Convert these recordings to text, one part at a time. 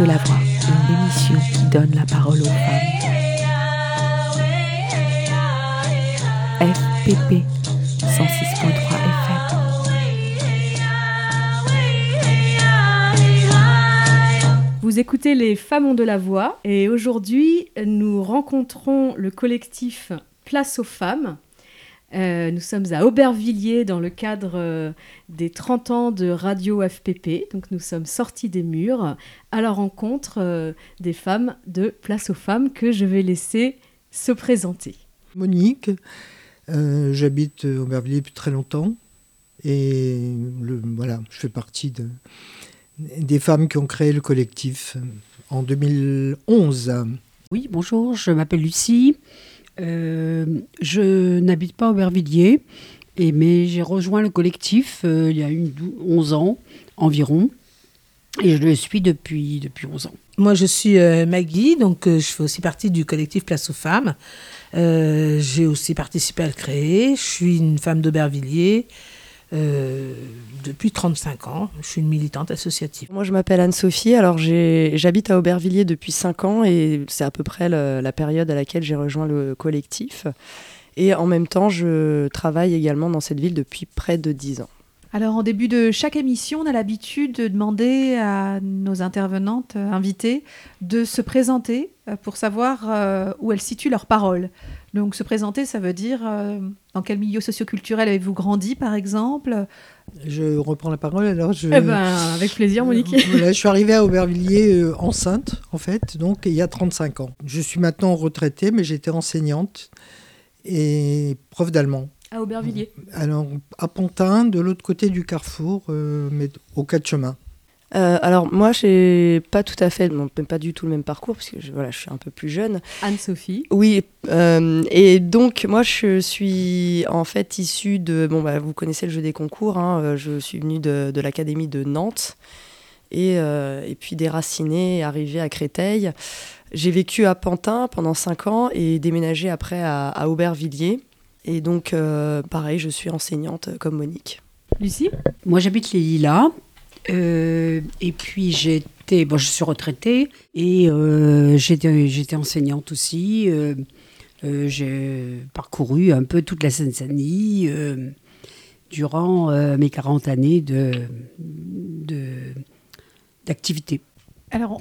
De la voix, une émission qui donne la parole aux femmes. FPP 106.3 FM. Vous écoutez Les Femmes ont de la voix et aujourd'hui nous rencontrons le collectif Place aux femmes. Euh, nous sommes à Aubervilliers dans le cadre euh, des 30 ans de Radio FPP. Donc nous sommes sortis des murs à la rencontre euh, des femmes de Place aux femmes que je vais laisser se présenter. Monique, euh, j'habite Aubervilliers depuis très longtemps et le, voilà, je fais partie de, des femmes qui ont créé le collectif en 2011. Oui, bonjour, je m'appelle Lucie. Euh, je n'habite pas Aubervilliers, et, mais j'ai rejoint le collectif euh, il y a une, 11 ans environ. Et je le suis depuis, depuis 11 ans. Moi, je suis euh, Maggie, donc je fais aussi partie du collectif Place aux femmes. J'ai aussi participé à le créer. Je suis une femme d'Aubervilliers euh, depuis 35 ans. Je suis une militante associative. Moi, je m'appelle Anne-Sophie. Alors, j'habite à Aubervilliers depuis 5 ans et c'est à peu près la période à laquelle j'ai rejoint le collectif. Et en même temps, je travaille également dans cette ville depuis près de 10 ans. Alors en début de chaque émission, on a l'habitude de demander à nos intervenantes euh, invitées de se présenter euh, pour savoir euh, où elles situent leurs paroles. Donc se présenter, ça veut dire dans quel milieu socioculturel avez-vous grandi par exemple? Je reprends la parole alors. Je, Eh ben avec plaisir Monique. Voilà, je suis arrivée à Aubervilliers enceinte, en fait, donc il y a 35 ans. Je suis maintenant retraitée, mais j'étais enseignante et prof d'allemand. À Aubervilliers. Alors, à Pontin, de l'autre côté du carrefour, euh, mais au quatre chemins. Euh, alors, moi, j'ai pas tout à fait, non, pas du tout le même parcours parce que je, voilà, je suis un peu plus jeune. Anne-Sophie. Oui, euh, et donc moi je suis en fait issue de, bon bah vous connaissez le jeu des concours, hein, je suis venue de, de l'académie de Nantes et, euh, et puis déracinée, arrivée à Créteil. J'ai vécu à Pantin pendant 5 ans et déménagé après à, à Aubervilliers. Et donc euh, pareil, je suis enseignante euh, comme Monique. Lucie. Moi, j'habite les Lilas. euh, et puis, j'étais, bon, je suis retraitée et euh, j'étais, j'étais enseignante aussi. euh, euh, j'ai parcouru un peu toute la Seine-Saint-Denis euh, durant euh, mes 40 années de, de, d'activité. Alors,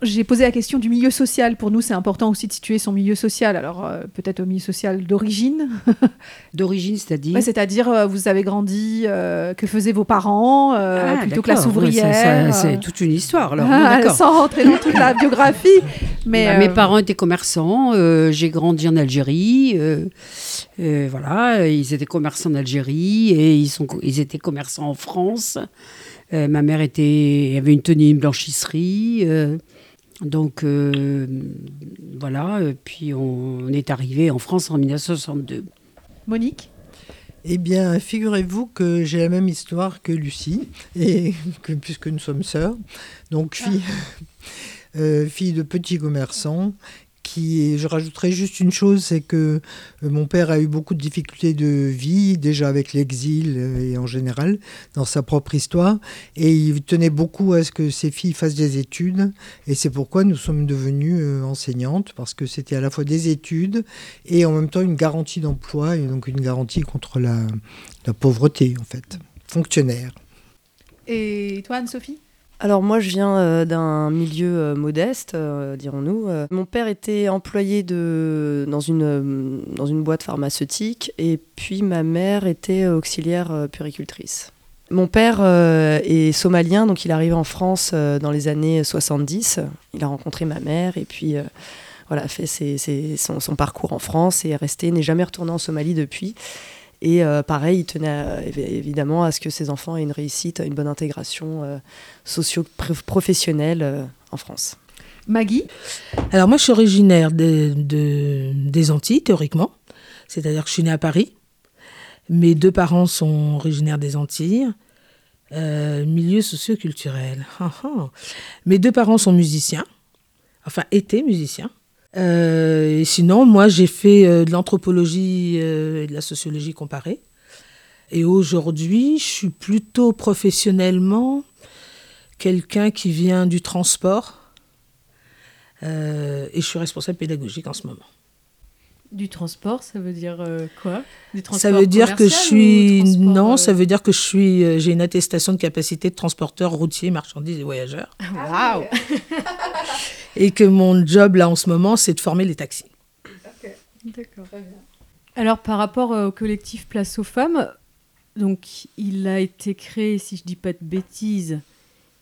j'ai posé la question du milieu social. Pour nous, c'est important aussi de situer son milieu social. Alors, euh, peut-être au milieu social d'origine, D'origine, c'est-à-dire Ouais, c'est-à-dire euh, vous avez grandi, euh, que faisaient vos parents, Ah, plutôt que ouais, ça- ouvrière. c'est toute une histoire. Alors, ah, bon, sans rentrer dans toute la biographie. Mais Bah, Mes parents étaient commerçants. j'ai grandi en Algérie. voilà, ils étaient commerçants en Algérie et ils, sont, ils étaient commerçants en France. Euh, ma mère était, avait une tenue une blanchisserie. euh, donc euh, voilà, puis on, on est arrivé en France en 1962. Monique, Eh bien, figurez-vous que j'ai la même histoire que Lucie, et que, puisque nous sommes sœurs. Donc, fille, euh, fille de petit commerçant. Je rajouterai juste une chose, c'est que euh, mon père a eu beaucoup de difficultés de vie, déjà avec l'exil euh, et en général, dans sa propre histoire. Et il tenait beaucoup à ce que ses filles fassent des études. Et c'est pourquoi nous sommes devenues euh, enseignantes, parce que c'était à la fois des études et en même temps une garantie d'emploi, et donc une garantie contre la, la pauvreté, en fait. Fonctionnaire. et toi Anne-Sophie? Alors moi je viens euh, d'un milieu euh, modeste, euh, dirons-nous. Mon père était employé dans, une, boîte pharmaceutique et puis ma mère était auxiliaire puricultrice. Mon père est somalien, donc il arrive en France dans les années 70. Il a rencontré ma mère et puis voilà, fait son parcours en France et est resté, n'est jamais retourné en Somalie depuis. Et euh, pareil, il tenait à- évidemment à ce que ses enfants aient une réussite, une bonne intégration euh, socio-professionnelle euh, en France. Maggie, Alors moi, je suis originaire de- de- des Antilles, théoriquement. C'est-à-dire que je suis née à Paris. Mes deux parents sont originaires des Antilles. Euh, milieu socio-culturel. Ah, ah. Mes deux parents sont musiciens. Enfin, étaient musiciens. Euh, et sinon, moi, j'ai fait euh, de l'anthropologie euh, et de la sociologie comparée. Et aujourd'hui, je suis plutôt professionnellement quelqu'un qui vient du transport euh, et je suis responsable pédagogique en ce moment. Du transport, ça veut dire euh, quoi? Du Ça veut dire que je suis non, euh, ça veut dire que je suis euh, j'ai une attestation de capacité de transporteur routier, marchandises et voyageurs Waouh et que mon job là en ce moment c'est de former les taxis. D'accord. Alors, par rapport euh, au collectif Place aux femmes, donc il a été créé, si je dis pas de bêtises,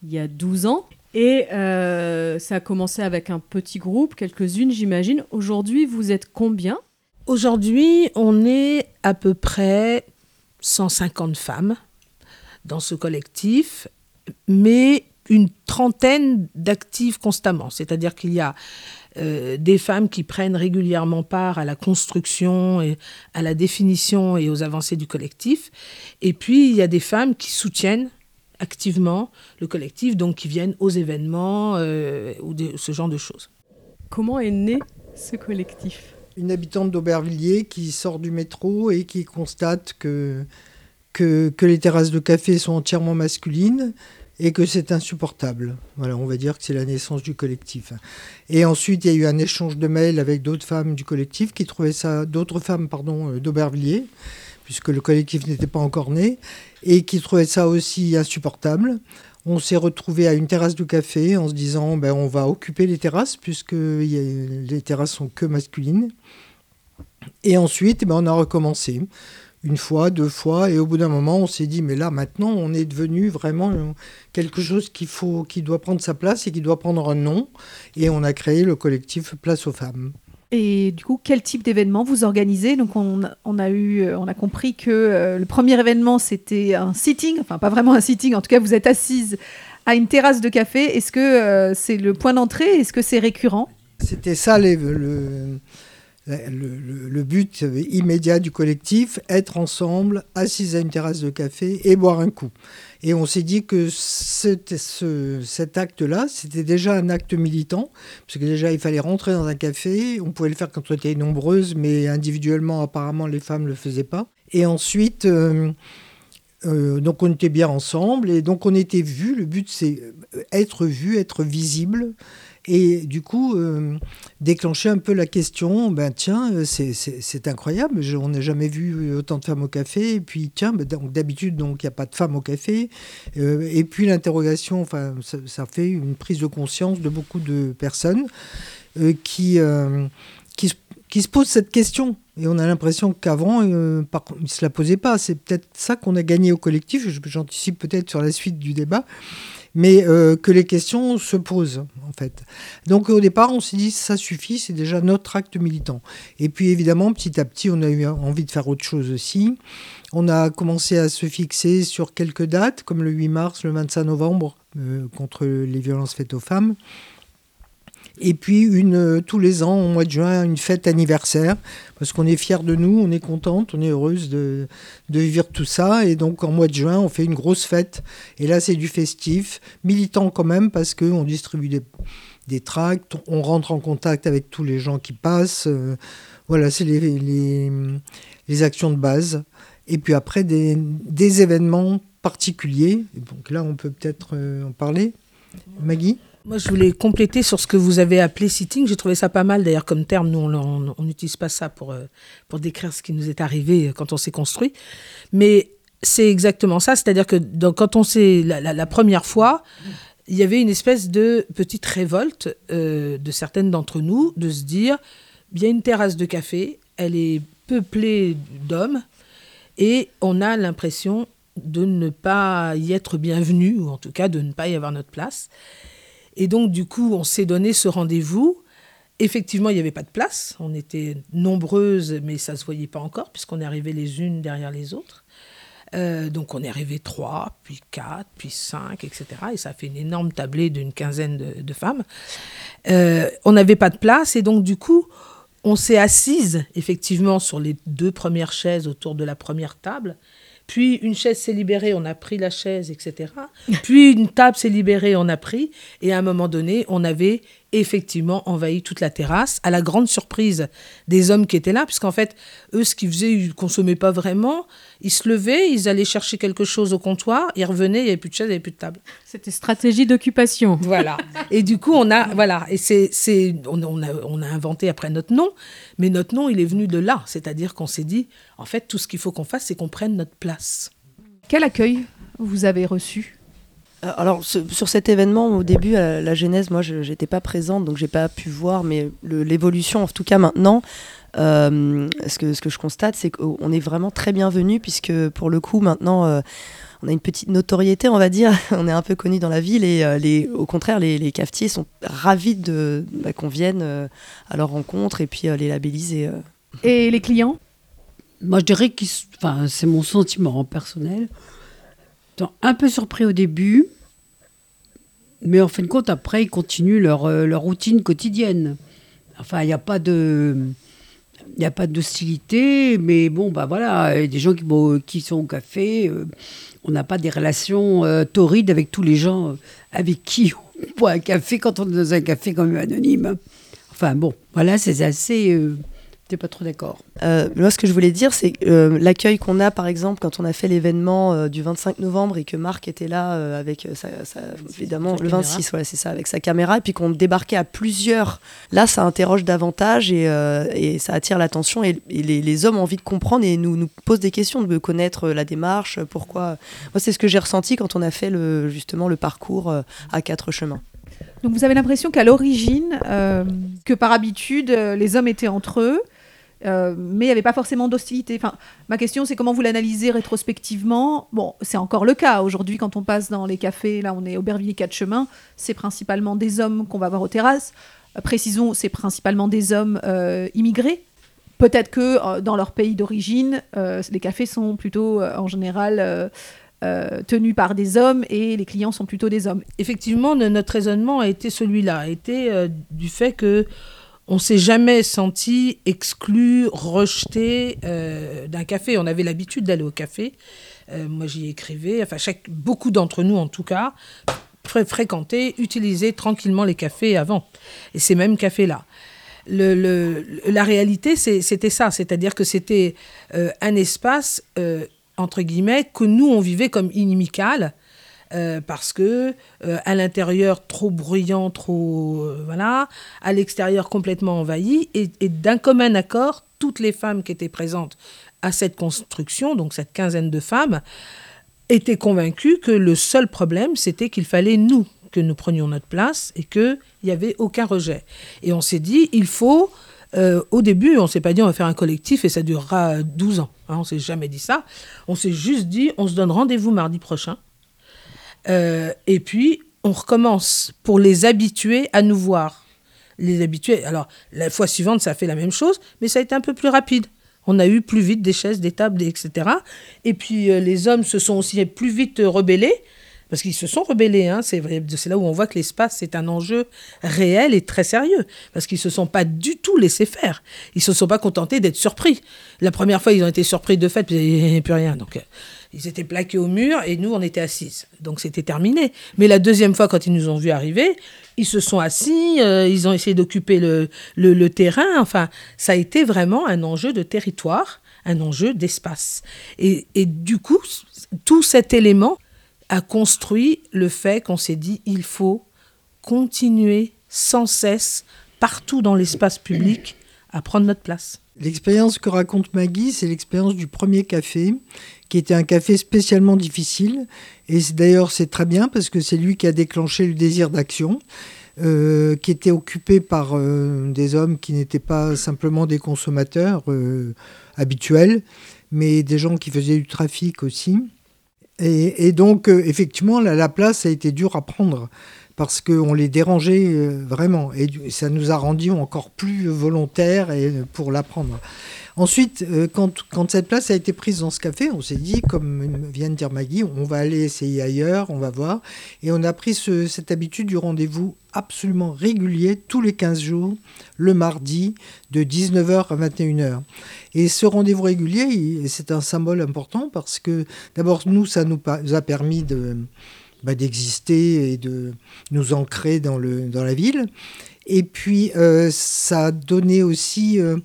il y a 12 ans. Et euh, ça a commencé avec un petit groupe, quelques-unes, j'imagine. Aujourd'hui, vous êtes combien? Aujourd'hui, on est à peu près 150 femmes dans ce collectif, mais une trentaine d'actifs constamment. C'est-à-dire qu'il y a euh, des femmes qui prennent régulièrement part à la construction, et à la définition et aux avancées du collectif. Et puis, il y a des femmes qui soutiennent activement le collectif, donc qui viennent aux événements euh, ou de- ce genre de choses. Comment est né ce collectif? Une habitante d'Aubervilliers qui sort du métro et qui constate que, que, que les terrasses de café sont entièrement masculines et que c'est insupportable. Voilà, on va dire que c'est la naissance du collectif. Et ensuite, il y a eu un échange de mails avec d'autres femmes du collectif qui trouvaient ça, d'autres femmes, pardon, euh, d'Aubervilliers, puisque le collectif n'était pas encore né, et qui trouvaient ça aussi insupportable. On s'est retrouvé à une terrasse de café en se disant ben, on va occuper les terrasses puisque les terrasses sont que masculines. Et ensuite, ben, on a recommencé. Une fois, deux fois, et au bout d'un moment, on s'est dit, mais là, maintenant, on est devenu vraiment quelque chose qui doit prendre sa place et qui doit prendre un nom. Et on a créé le collectif Place aux femmes. Et du coup, quel type d'événement vous organisez? Donc, on, a eu, euh, on a compris que euh, le premier événement c'était un sitting, enfin pas vraiment un sitting. En tout cas, vous êtes assise à une terrasse de café. Est-ce que euh, c'est le point d'entrée? Est-ce que c'est récurrent? C'était ça les- le, le, but immédiat du collectif, être ensemble, assis à une terrasse de café et boire un coup. Et on s'est dit que cet, ce- cet acte-là, c'était déjà un acte militant, parce que déjà il fallait rentrer dans un café, on pouvait le faire quand on était nombreuses, mais individuellement apparemment les femmes ne le faisaient pas. Et ensuite... euh, euh, donc on était bien ensemble et donc on était vus. Le but c'est euh, être vu, être visible et du coup euh, déclencher un peu la question. Ben tiens, euh, c'est- incroyable. on n'a jamais vu autant de femmes au café. Et puis tiens, ben, d'habitude donc il n'y a pas de femmes au café. Euh, et puis l'interrogation, enfin ça, fait une prise de conscience de beaucoup de personnes qui qui, se- posent cette question. Et on a l'impression qu'avant, ils ne se la posaient pas. C'est peut-être ça qu'on a gagné au collectif. J'anticipe peut-être sur la suite du débat. Mais euh, que les questions se posent, en fait. Donc au départ, on s'est dit, ça suffit, c'est déjà notre acte militant. Et puis évidemment, petit à petit, on a eu envie de faire autre chose aussi. On a commencé à se fixer sur quelques dates, comme le 8 mars, le 25 novembre, euh, contre les violences faites aux femmes. Et puis euh, tous les ans, au mois de juin, une fête anniversaire, parce qu'on est fiers de nous, on est contente, on est heureuse de, vivre tout ça. Et donc en mois de juin, on fait une grosse fête. Et là, c'est du festif, militant quand même, parce qu'on distribue des, tracts, on rentre en contact avec tous les gens qui passent. euh, voilà, c'est les, actions de base. Et puis après, des, événements particuliers. Donc là, on peut peut-être euh, en parler. Maggie? Moi, je voulais compléter sur ce que vous avez appelé sitting. J'ai trouvé ça pas mal, d'ailleurs, comme terme. Nous, on n'utilise pas ça pour, euh, pour décrire ce qui nous est arrivé quand on s'est construit. Mais c'est exactement ça. C'est-à-dire que quand on s'est. La première fois, il y avait une espèce de petite révolte euh, de certaines d'entre nous de se dire il y a une terrasse de café, elle est peuplée d'hommes, et on a l'impression de ne pas y être bienvenu, ou en tout cas de ne pas y avoir notre place. Et donc, du coup, on s'est donné ce rendez-vous. Effectivement, il n'y avait pas de place. On était nombreuses, mais ça ne se voyait pas encore, puisqu'on est arrivées les unes derrière les autres. Euh, donc, on est arrivé trois, puis quatre, puis cinq, etc. Et ça fait une énorme tablée d'une quinzaine de, de femmes. Euh, on n'avait pas de place, et donc, du coup, on s'est assise, effectivement, sur les deux premières chaises autour de la première table. Puis une chaise s'est libérée, on a pris la chaise, etc. Puis une table s'est libérée, on a pris. Et à un moment donné, on avait effectivement envahi toute la terrasse, à la grande surprise des hommes qui étaient là, puisqu'en fait, eux, ce qu'ils faisaient, ils ne consommaient pas vraiment. Ils se levaient, ils allaient chercher quelque chose au comptoir, ils revenaient, il n'y avait plus de chaise, il n'y avait plus de table. C'était stratégie d'occupation. Voilà. Et du coup, on a, voilà, et c'est, c'est, on, on a, on a inventé après notre nom, mais notre nom, il est venu de là. C'est-à-dire qu'on s'est dit, en fait, tout ce qu'il faut qu'on fasse, c'est qu'on prenne notre place. Quel accueil vous avez reçu Alors ce- sur cet événement, au début, à la genèse, moi, je n'étais pas présente, donc j'ai pas pu voir, mais l'évolution, en tout cas maintenant, euh, ce, que, ce que je constate, c'est qu'on est vraiment très bienvenu, puisque pour le coup, maintenant, euh, on a une petite notoriété, on va dire, on est un peu connu dans la ville, et euh, les, au contraire, les, les cafetiers sont ravis de, bah, qu'on vienne euh, à leur rencontre et puis euh, les labelliser. euh. Et les clients? Moi, je dirais que enfin, c'est mon sentiment personnel. Un peu surpris au début, mais en fin de compte, après, ils continuent leur, euh, leur routine quotidienne. Enfin, il n'y a pas d'hostilité, mais bon, bah voilà, a des gens qui, bon, qui sont au café. euh, on n'a pas des relations euh, torrides avec tous les gens euh, avec qui on boit un café quand on est dans un café quand même anonyme. Enfin bon, voilà, c'est assez. T'es pas trop d'accord. Euh, moi, ce que je voulais dire, c'est euh, l'accueil qu'on a, par exemple, quand on a fait l'événement euh, du 25 novembre et que Marc était là euh, avec sa, sa- évidemment Sa le caméra. 26, voilà, c'est ça, avec sa caméra, et puis qu'on débarquait à plusieurs. Là, ça interroge davantage et, euh, et ça attire l'attention et, et les, les hommes ont envie de comprendre et nous nous posent des questions, de connaître la démarche, pourquoi. Moi, c'est ce que j'ai ressenti quand on a fait le, justement le parcours euh, à quatre chemins. Donc vous avez l'impression qu'à l'origine, euh, que par habitude, les hommes étaient entre eux, euh, mais il n'y avait pas forcément d'hostilité. Enfin, ma question, c'est comment vous l'analysez rétrospectivement? Bon, c'est encore le cas. Aujourd'hui, quand on passe dans les cafés, là, on est Aubervilliers 4 chemins, c'est principalement des hommes qu'on va voir aux terrasses. Euh, précisons, c'est principalement des hommes euh, immigrés. Peut-être que dans leur pays d'origine, les cafés sont plutôt, en général, tenus par des hommes et les clients sont plutôt des hommes. Effectivement, no- notre raisonnement a été celui-là, a été du fait que on s'est jamais senti exclu, rejeté euh, d'un café. On avait l'habitude d'aller au café. Euh, moi, j'y écrivais. Enfin, chaque, beaucoup d'entre nous, en tout cas, fré- fréquentaient, utilisaient tranquillement les cafés avant. Et ces mêmes cafés-là. Le, le- la réalité, c'était ça. C'est-à-dire que c'était euh, un espace, entre guillemets, que nous, on vivait comme inimical. Euh, parce que euh, à l'intérieur trop bruyant, trop euh, voilà, à l'extérieur complètement envahi, et, d'un commun accord, toutes les femmes qui étaient présentes à cette construction, donc cette quinzaine de femmes, étaient convaincues que le seul problème, c'était qu'il fallait nous que nous prenions notre place et qu'il n'y avait aucun rejet. Et on s'est dit, il faut au début, on ne s'est pas dit on va faire un collectif et ça durera 12 ans. Hein, on s'est jamais dit ça. On s'est juste dit on se donne rendez-vous mardi prochain. Euh, et puis, on recommence pour les habituer à nous voir. Les habituer. Alors, la fois suivante, ça a fait la même chose, mais ça a été un peu plus rapide. On a eu plus vite des chaises, des tables, etc. Et puis, euh, les hommes se sont aussi plus vite rebellés, parce qu'ils se sont rebellés. hein. C'est là où on voit que l'espace, c'est un enjeu réel et très sérieux, parce qu'ils ne se sont pas du tout laissés faire. Ils ne se sont pas contentés d'être surpris. La première fois, ils ont été surpris de fait, puis il n'y avait plus rien. Donc, euh, ils étaient plaqués au mur et nous, on était assises. Donc, c'était terminé. Mais la deuxième fois, quand ils nous ont vus arriver, ils se sont assis, euh, ils ont essayé d'occuper le, le- terrain. Enfin, ça a été vraiment un enjeu de territoire, un enjeu d'espace. Et, et du coup, tout cet élément a construit le fait qu'on s'est dit, il faut continuer sans cesse, partout dans l'espace public, à prendre notre place. L'expérience que raconte Maggie, c'est l'expérience du premier café, qui était un café spécialement difficile. Et d'ailleurs, c'est très bien parce que c'est lui qui a déclenché le désir d'action, euh, qui était occupé par euh, des hommes qui n'étaient pas simplement des consommateurs euh, habituels, mais des gens qui faisaient du trafic aussi. Et, donc, effectivement, la place a été dure à prendre parce qu'on les dérangeait euh, vraiment. Et ça nous a rendus encore plus volontaires et, pour la prendre. Ensuite, euh, quand, cette place a été prise dans ce café, on s'est dit, comme vient de dire Maggie, on va aller essayer ailleurs, on va voir. Et on a pris ce- cette habitude du rendez-vous absolument régulier, tous les 15 jours, le mardi, de 19h à 21h. Et ce rendez-vous régulier, c'est un symbole important parce que d'abord, nous, ça nous a permis de, bah, d'exister et de nous ancrer dans, le, dans la ville. Et puis, euh, ça a donné aussi euh,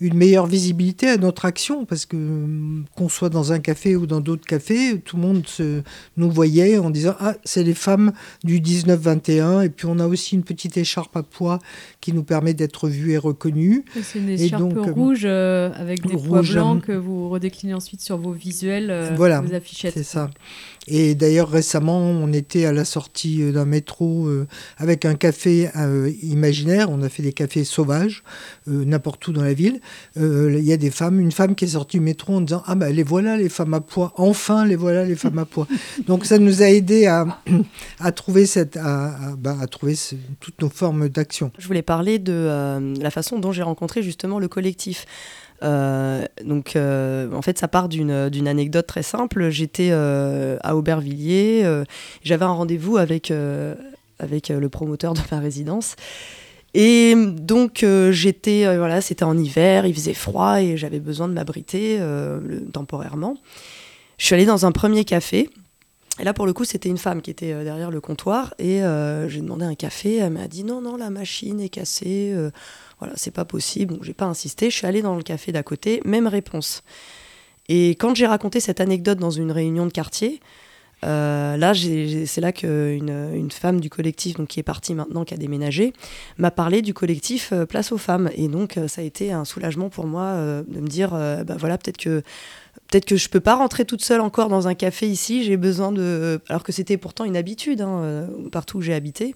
une meilleure visibilité à notre action, parce que hum, qu'on soit dans un café ou dans d'autres cafés, tout le monde se, nous voyait en disant Ah, c'est les femmes du 19-21. Et puis, on a aussi une petite écharpe à pois qui nous permet d'être vus et reconnus. Et C'est une Et écharpe donc, euh, rouge euh, avec des pois rouge, blancs euh, que vous redéclinez ensuite sur vos visuels, euh, Voilà, vos affichettes. C'est ça. Et d'ailleurs, récemment, on était à la sortie euh, d'un métro euh, avec un café euh, On a fait des cafés sauvages, euh, n'importe où dans la ville. Euh, Il y a des femmes, une femme qui est sortie du métro en disant Ah, ben les voilà les femmes à poids. Enfin, les voilà les femmes à poids. Donc, ça nous a aidé à, trouver, cette, ce- toutes nos formes d'action. Je voulais parler de euh, la façon dont j'ai rencontré justement le collectif. Donc, en fait, ça part d'une anecdote très simple. J'étais à Aubervilliers, j'avais un rendez-vous avec, avec euh, le promoteur de ma résidence. Et donc, euh, j'étais, euh, voilà, c'était en hiver, il faisait froid et j'avais besoin de m'abriter temporairement. Je suis allée dans un premier café. Et là, pour le coup, c'était une femme qui était derrière le comptoir. Et j'ai demandé un café. Elle m'a dit non, non, la machine est cassée. voilà, c'est pas possible. Donc, j'ai pas insisté. Je suis allée dans le café d'à côté. Même réponse. Et quand j'ai raconté cette anecdote dans une réunion de quartier, euh, là, c'est là qu'une une femme du collectif, donc qui est partie maintenant, qui a déménagé, m'a parlé du collectif euh, Place aux femmes. Et donc, euh, ça a été un soulagement pour moi de me dire, bah voilà, peut-être que peut-être que je peux pas rentrer toute seule encore dans un café ici. J'ai besoin de, alors que c'était pourtant une habitude hein, partout où j'ai habité.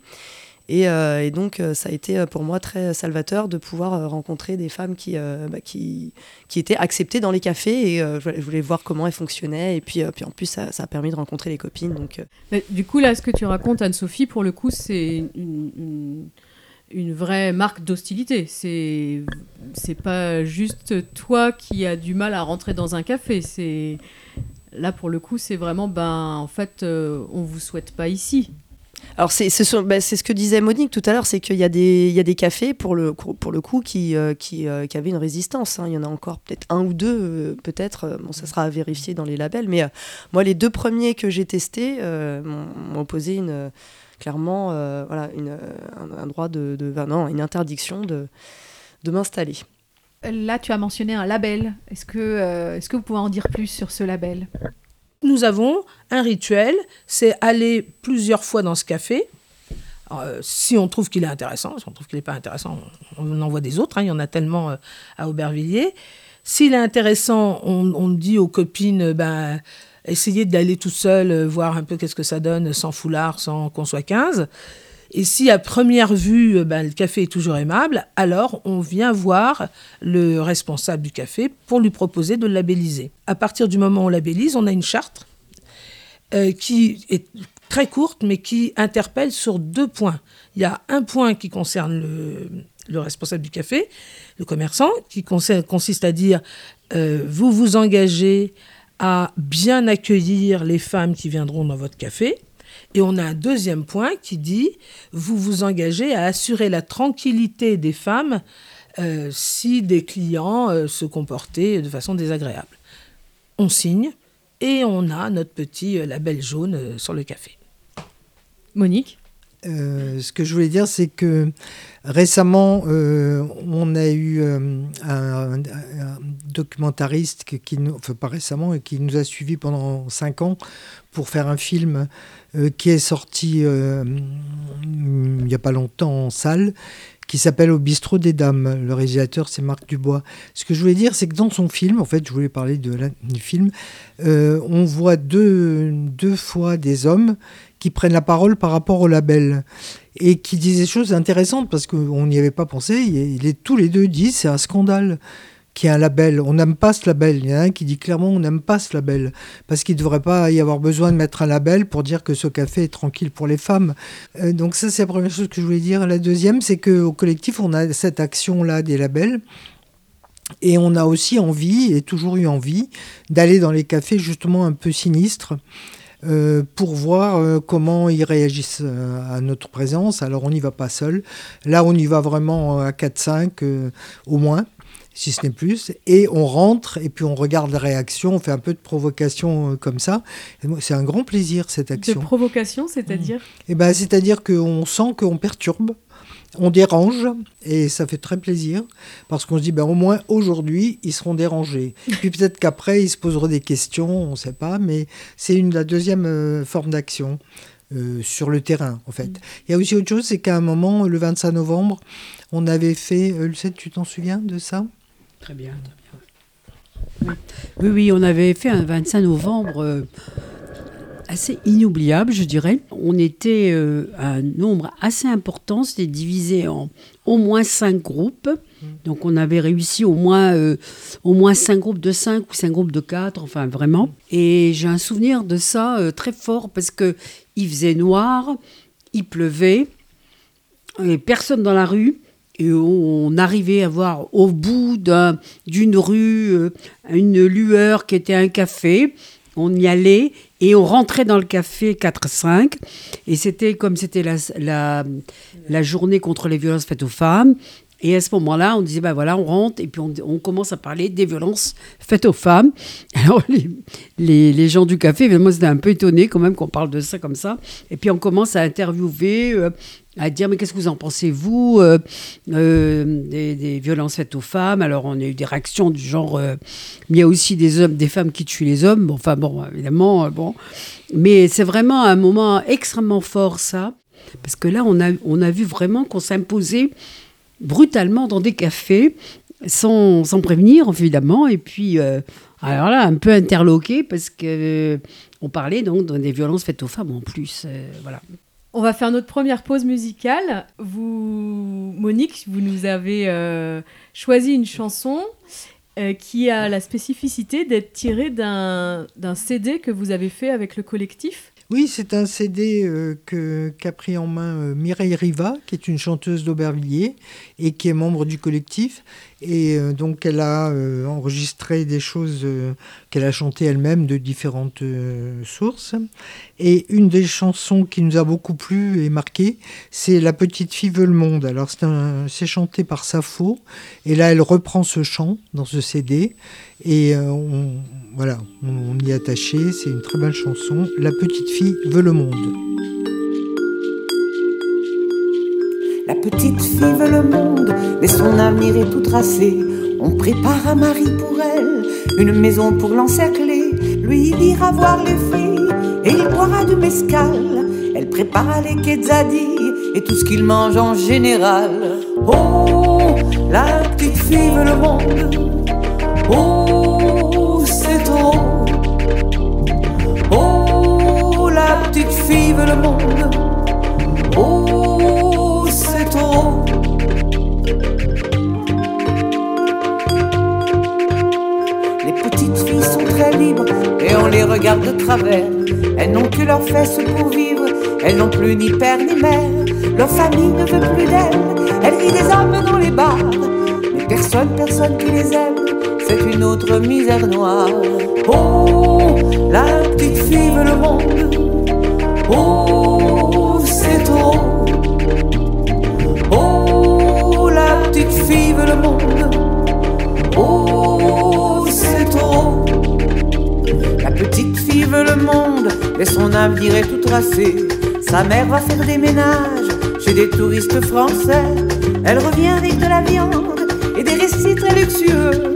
Et, euh, et donc, euh, ça a été euh, pour moi très salvateur de pouvoir rencontrer des femmes qui, bah, qui, qui étaient acceptées dans les cafés. Et je voulais- voir comment elles fonctionnaient. Et puis, puis en plus, ça, a permis de rencontrer les copines. Donc, du coup, là, ce que tu racontes, Anne-Sophie, pour le coup, c'est une, une- une vraie marque d'hostilité. C'est c'est pas juste toi qui as du mal à rentrer dans un café. C'est là pour le coup, c'est vraiment ben en fait, euh, on vous souhaite pas ici. Alors c'est ce sont- bah, c'est ce que disait Monique tout à l'heure, c'est qu'il y a des cafés pour le coup qui euh, euh, avaient une résistance. hein. Il y en a encore peut-être un ou deux euh, peut-être. Bon ça sera à vérifier dans les labels, mais moi les deux premiers que j'ai testés m'ont posé une clairement voilà une, un, droit de, une interdiction de m'installer. Là, tu as mentionné un label. Est-ce que vous pouvez en dire plus sur ce label? Nous avons un rituel, c'est aller plusieurs fois dans ce café. Euh, si on trouve qu'il est intéressant, si on trouve qu'il n'est pas intéressant, on, on envoie des autres. hein, il y en a tellement euh, à Aubervilliers. S'il est intéressant, on, on dit aux copines, euh, ben, essayez d'aller tout seul, voir un peu qu'est-ce que ça donne sans foulard, sans qu'on soit 15. Et si à première vue, euh, ben, le café est toujours aimable, alors on vient voir le responsable du café pour lui proposer de le labelliser. À partir du moment où on labellise, on a une charte euh, qui est très courte, mais qui interpelle sur deux points. Il y a un point qui concerne le, le responsable du café, le commerçant, qui consiste à dire euh, vous vous engagez à bien accueillir les femmes qui viendront dans votre café. Et on a un deuxième point qui dit vous vous engagez à assurer la tranquillité des femmes euh, si des clients euh, se comportaient de façon désagréable. On signe et on a notre petit euh, label jaune euh, sur le café. Monique? Euh, ce que je voulais dire, c'est que récemment, euh, on a eu euh, un, un documentariste qui, qui nous, enfin pas récemment, et qui nous a suivis pendant cinq ans pour faire un film euh, qui est sorti euh, il n'y a pas longtemps en salle, qui s'appelle Au bistrot des dames. Le réalisateur, c'est Marc Dubois. Ce que je voulais dire, c'est que dans son film, en fait, je voulais parler de du film, euh, on voit deux, deux fois des hommes qui prennent la parole par rapport au label et qui disent des choses intéressantes parce qu'on n'y avait pas pensé. Il est, tous les deux disent c'est un scandale qu'il y ait un label. On n'aime pas ce label. Il y en a un qui dit clairement on n'aime pas ce label parce qu'il ne devrait pas y avoir besoin de mettre un label pour dire que ce café est tranquille pour les femmes. Euh, donc ça c'est la première chose que je voulais dire. La deuxième c'est qu'au collectif on a cette action-là des labels. Et on a aussi envie, et toujours eu envie, d'aller dans les cafés justement un peu sinistres euh, pour voir euh, comment ils réagissent à notre présence. Alors on n'y va pas seul. Là, on y va vraiment à 4-5 euh, au moins, si ce n'est plus. Et on rentre et puis on regarde la réaction, on fait un peu de provocation euh, comme ça. C'est un grand plaisir cette de action. provocation, c'est-à-dire Eh ben, C'est-à-dire qu'on sent qu'on perturbe. on dérange et ça fait très plaisir parce qu'on se dit ben, au moins aujourd'hui ils seront dérangés. Puis peut-être qu'après ils se poseront des questions, on ne sait pas, mais c'est une la deuxième euh, forme d'action. Euh, sur le terrain, en fait. Il y a aussi autre chose, c'est qu'à un moment, le 25 novembre, on avait fait. Lucette, tu t'en souviens de ça? Très bien. Oui, oui, on avait fait un 25 novembre euh, assez inoubliable, je dirais. On était euh, un nombre assez important, c'était divisé en au moins cinq groupes. Donc on avait réussi au moins, euh, au moins cinq groupes de cinq ou cinq groupes de quatre, enfin vraiment. Et j'ai un souvenir de ça très fort parce que il faisait noir, il pleuvait, et personne dans la rue. Et on arrivait à voir au bout d'un- d'une rue euh, une lueur qui était un café. On y allait et on rentrait dans le café 4-5. Et c'était comme c'était la, la, journée contre les violences faites aux femmes. Et à ce moment-là, on disait, ben voilà, on rentre et puis on, commence à parler des violences faites aux femmes. Alors, les, gens du café, évidemment, ils étaient un peu étonnés quand même qu'on parle de ça comme ça. Et puis, on commence à interviewer, euh, à dire, mais qu'est-ce que vous en pensez, vous, euh, euh, des, des violences faites aux femmes? Alors, on a eu des réactions du genre, euh, mais il y a aussi des hommes, des femmes qui tuent les hommes. Bon, enfin, bon, évidemment, bon. Mais c'est vraiment un moment extrêmement fort, ça. Parce que là, on a, on a vu vraiment qu'on s'imposait brutalement dans des cafés, sans, sans prévenir, évidemment. Et puis, alors là, un peu interloqué, parce que on parlait donc des violences faites aux femmes en plus. voilà. On va faire notre première pause musicale. Vous, Monique, vous nous avez euh, choisi une chanson euh, qui a la spécificité d'être tirée d'un d'un CD que vous avez fait avec le collectif. Oui, c'est un CD euh, qu'a pris en main euh, Mireille Riva, qui est une chanteuse d'Aubervilliers et qui est membre du collectif. Et euh, donc, elle a enregistré des choses qu'elle a chantées elle-même de différentes sources. Et une des chansons qui nous a beaucoup plu et marqué, c'est La petite fille veut le monde. Alors, c'est chanté par Sappho. Et là, elle reprend ce chant dans ce CD. Voilà, on, y est attaché. C'est une très belle chanson. La petite fille veut le monde. La petite fille veut le monde, mais son avenir est tout tracé. On prépare un mari pour elle, une maison pour l'encercler. Lui il ira voir les filles et il boira du mescal. Elle prépare les quetzadilles et tout ce qu'il mange en général. Oh, la petite fille veut le monde. Oh, Oh, la petite fille veut le monde. Oh, c'est trop. Les petites filles sont très libres et on les regarde de travers. Elles n'ont que leurs fesses pour vivre, elles n'ont plus ni père ni mère. Leur famille ne veut plus d'elles, elles vivent des hommes dans les bars. Mais personne, personne qui les aime, une autre misère noire. Oh, la petite fille veut le monde. Oh, c'est trop. Oh, la petite fille veut le monde. Oh, c'est trop. La petite fille veut le monde, mais son avenir est tout tracé. Sa mère va faire des ménages chez des touristes français. Elle revient avec de la viande et des récits très luxueux.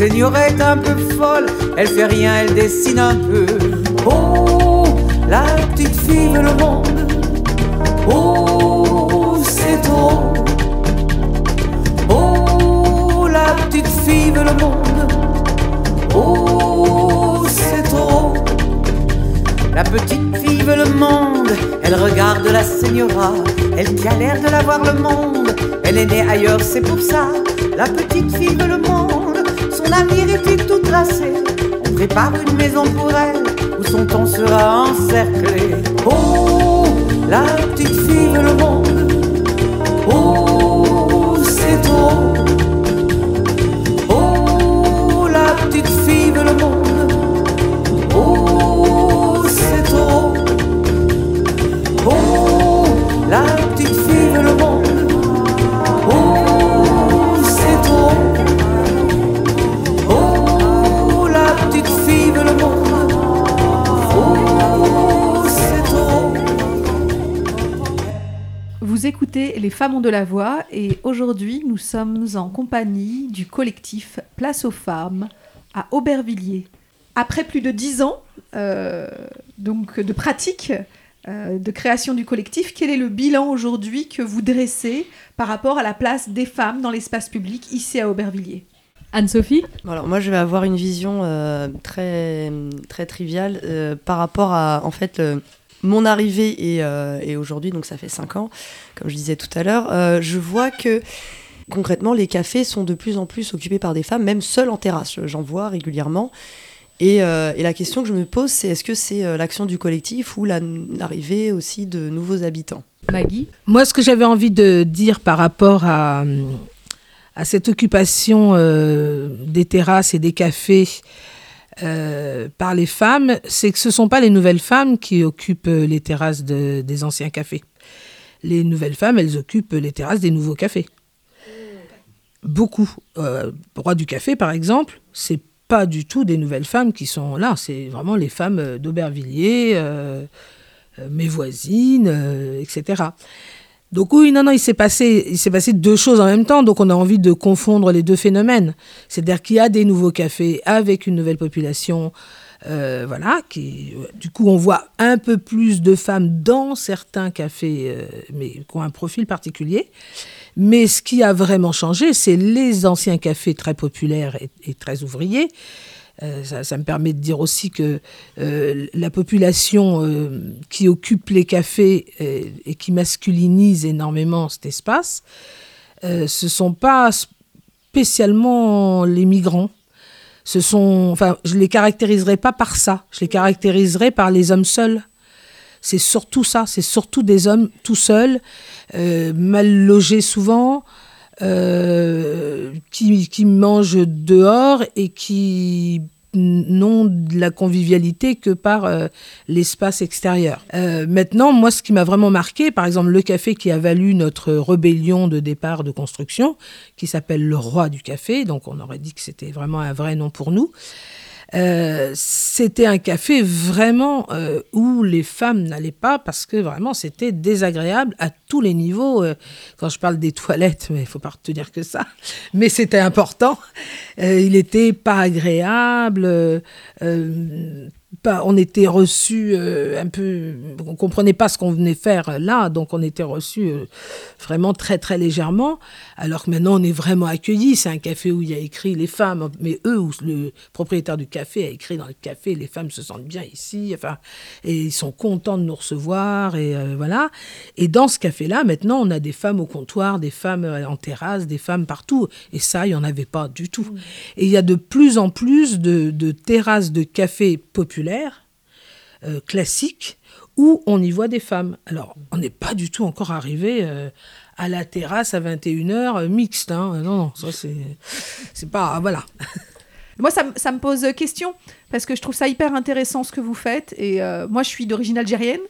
La seigneur est un peu folle, elle fait rien, elle dessine un peu. Oh, la petite fille veut le monde. Oh, c'est trop. Oh, la petite fille veut le monde. Oh, c'est trop. La petite fille veut le monde. Elle regarde la señora. Elle qui a l'air de l'avoir le monde. Elle est née ailleurs, c'est pour ça. La petite fille veut le monde. Avenir est tout tracé. On prépare une maison pour elle où son temps sera encerclé. Oh, la petite fille veut le monde. Oh, c'est trop. Écoutez Les Femmes ont de la voix et aujourd'hui nous sommes en compagnie du collectif Place aux femmes à Aubervilliers. Après plus de dix ans euh, donc de pratique euh, de création du collectif, quel est le bilan aujourd'hui que vous dressez par rapport à la place des femmes dans l'espace public ici à Aubervilliers? Anne-Sophie? Alors moi je vais avoir une vision euh, très très triviale euh, par rapport à en fait euh, mon arrivée et, euh, et aujourd'hui donc ça fait cinq ans comme je disais tout à l'heure euh, je vois que concrètement les cafés sont de plus en plus occupés par des femmes même seules en terrasse. J'en vois régulièrement. Et, euh, la question que je me pose c'est est-ce que c'est l'action du collectif ou la- l'arrivée aussi de nouveaux habitants? Maggie? Moi, ce que j'avais envie de dire par rapport à, cette occupation des terrasses et des cafés euh, par les femmes, c'est que ce ne sont pas les nouvelles femmes qui occupent euh, les terrasses de- des anciens cafés. Les nouvelles femmes, elles occupent les terrasses des nouveaux cafés. Beaucoup. Euh, Roi du café, par exemple, c'est pas du tout des nouvelles femmes qui sont là. C'est vraiment les femmes euh, d'Aubervilliers, mes voisines, etc. Donc oui, non, non, il s'est passé, il s'est passé deux choses en même temps. Donc on a envie de confondre les deux phénomènes. C'est-à-dire qu'il y a des nouveaux cafés avec une nouvelle population. euh, voilà, qui, du coup, on voit un peu plus de femmes dans certains cafés, euh, mais qui ont un profil particulier. Mais ce qui a vraiment changé, c'est les anciens cafés très populaires et, et très ouvriers. Euh, ça, me permet de dire aussi que euh, la population euh, qui occupe les cafés et qui masculinise énormément cet espace, ce ne sont pas spécialement les migrants. Ce sont, enfin, je les caractériserai pas par ça. Je les caractériserai par les hommes seuls. C'est surtout ça. C'est surtout des hommes tout seuls, mal logés souvent, euh, qui, qui mangent dehors et qui n'ont de la convivialité que par euh, l'espace extérieur. Euh, maintenant, moi, ce qui m'a vraiment marqué, par exemple, le café qui a valu notre rébellion de départ de construction, qui s'appelle le roi du café, donc on aurait dit que c'était vraiment un vrai nom pour nous. Euh, c'était un café vraiment euh, où les femmes n'allaient pas parce que vraiment c'était désagréable à tous les niveaux. Euh, quand je parle des toilettes, mais il faut pas retenir que ça, mais c'était important. Euh, il était pas agréable. Pas, on était reçus euh, un peu, on comprenait pas ce qu'on venait faire là, donc on était reçus euh, vraiment très très légèrement. Alors que maintenant on est vraiment accueillis. C'est un café où il y a écrit les femmes, mais eux le propriétaire du café a écrit dans le café les femmes se sentent bien ici. Enfin, et ils sont contents de nous recevoir et euh, voilà. Et dans ce café-là, maintenant on a des femmes au comptoir, des femmes en terrasse, des femmes partout. Et ça, il y en avait pas du tout. Et il y a de plus en plus de, de terrasses de café populaires euh, classiques où on y voit des femmes. Alors, on n'est pas du tout encore arrivé euh, à la terrasse à 21h mixte. hein. Non, non, ça c'est pas... Voilà. Moi, ça, me- ça me pose question parce que je trouve ça hyper intéressant ce que vous faites. Et euh, moi, je suis d'origine algérienne.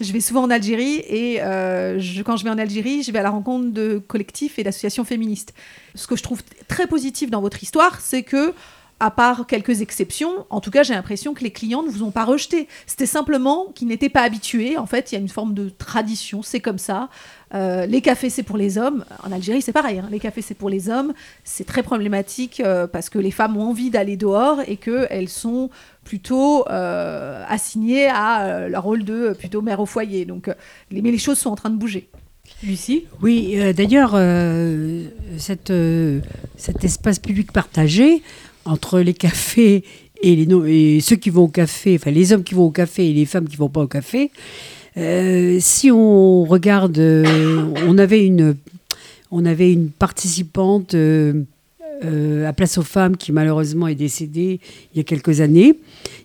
Je vais souvent en Algérie et euh, quand je vais en Algérie, je vais à la rencontre de collectifs et d'associations féministes. Ce que je trouve très positif dans votre histoire, c'est que, à part quelques exceptions, en tout cas, j'ai l'impression que les clients ne vous ont pas rejeté. C'était simplement qu'ils n'étaient pas habitués. En fait, il y a une forme de tradition, c'est comme ça. Euh, les cafés, c'est pour les hommes. En Algérie, c'est pareil. hein. Les cafés, c'est pour les hommes. C'est très problématique euh, parce que les femmes ont envie d'aller dehors et qu'elles sont plutôt euh, assignées à euh, leur rôle de plutôt mère au foyer. Donc, les, mais les choses sont en train de bouger. Lucie? Oui, euh, d'ailleurs, euh, euh, cet espace public partagé entre les cafés et, les, et ceux qui vont au café, enfin les hommes qui vont au café et les femmes qui vont pas au café, euh, si on regarde, euh, on avait une, on avait une participante euh, à Place aux femmes qui malheureusement est décédée il y a quelques années,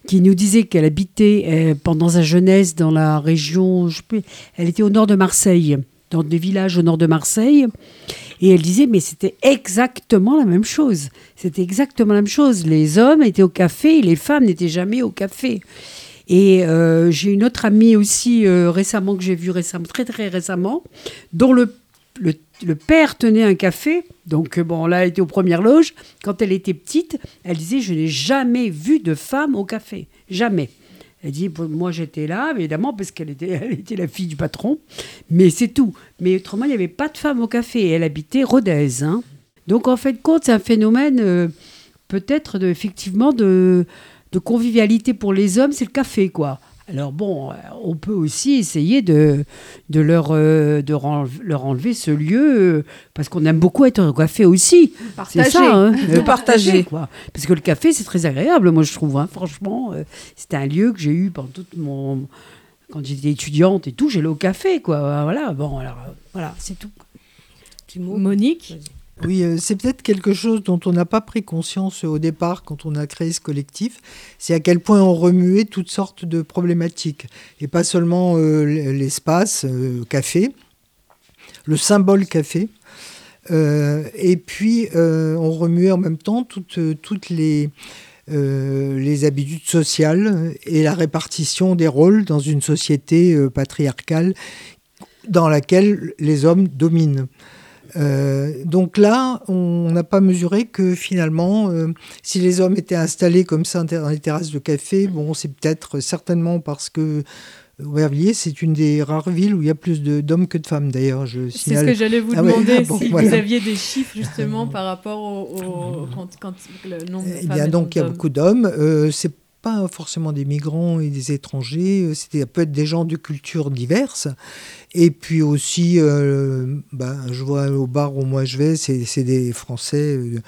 qui nous disait qu'elle habitait pendant sa jeunesse dans la région, elle était au nord de Marseille, dans des villages au nord de Marseille, et elle disait mais c'était exactement la même chose. C'était exactement la même chose. Les hommes étaient au café et les femmes n'étaient jamais au café. Et euh, j'ai une autre amie aussi euh, récemment que j'ai vue récemment, très très récemment, dont le, le, le père tenait un café. Donc euh, bon, là, elle était aux premières loges. Quand elle était petite, elle disait je n'ai jamais vu de femme au café, jamais. Elle dit, moi j'étais là, évidemment, parce qu'elle était, elle était la fille du patron, mais c'est tout. Mais autrement, il n'y avait pas de femme au café. Elle habitait Rodez. hein. Donc en fait, compte, c'est un phénomène euh, peut-être effectivement de, de convivialité pour les hommes, c'est le café, quoi. Alors bon, euh, on peut aussi essayer de, de, leur, euh, de leur enlever ce lieu, euh, parce qu'on aime beaucoup être au café aussi. C'est Partager. ça, hein, De euh, partager. quoi. Parce que le café, c'est très agréable, moi je trouve. hein. Franchement, euh, c'était un lieu que j'ai eu pendant toute mon... Quand j'étais étudiante et tout, j'allais au café, quoi. Voilà, bon, alors, voilà, c'est tout. Monique? Oui, euh, c'est peut-être quelque chose dont on n'a pas pris conscience au départ quand on a créé ce collectif. C'est à quel point on remuait toutes sortes de problématiques. Et pas seulement euh, l'espace, euh, café, le symbole café. Et puis, on remuait en même temps toutes, les, habitudes sociales et la répartition des rôles dans une société patriarcale dans laquelle les hommes dominent. Euh, donc là, on n'a pas mesuré que finalement, euh, si les hommes étaient installés comme ça dans les terrasses de café, bon, c'est peut-être certainement parce que Aubervilliers, c'est une des rares villes où il y a plus d'hommes que de femmes d'ailleurs. C'est ce que j'allais vous Ah ouais, demander, ah bon, si voilà. vous aviez des chiffres justement par rapport au, au- quand, quand le nombre de Eh bien, donc, il y a beaucoup d'hommes. Euh, c'est pas forcément des migrants et des étrangers. euh, C'était peut être des gens de cultures diverses. Et puis aussi, euh, ben, je vois au bar où moi je vais, c'est des Français euh,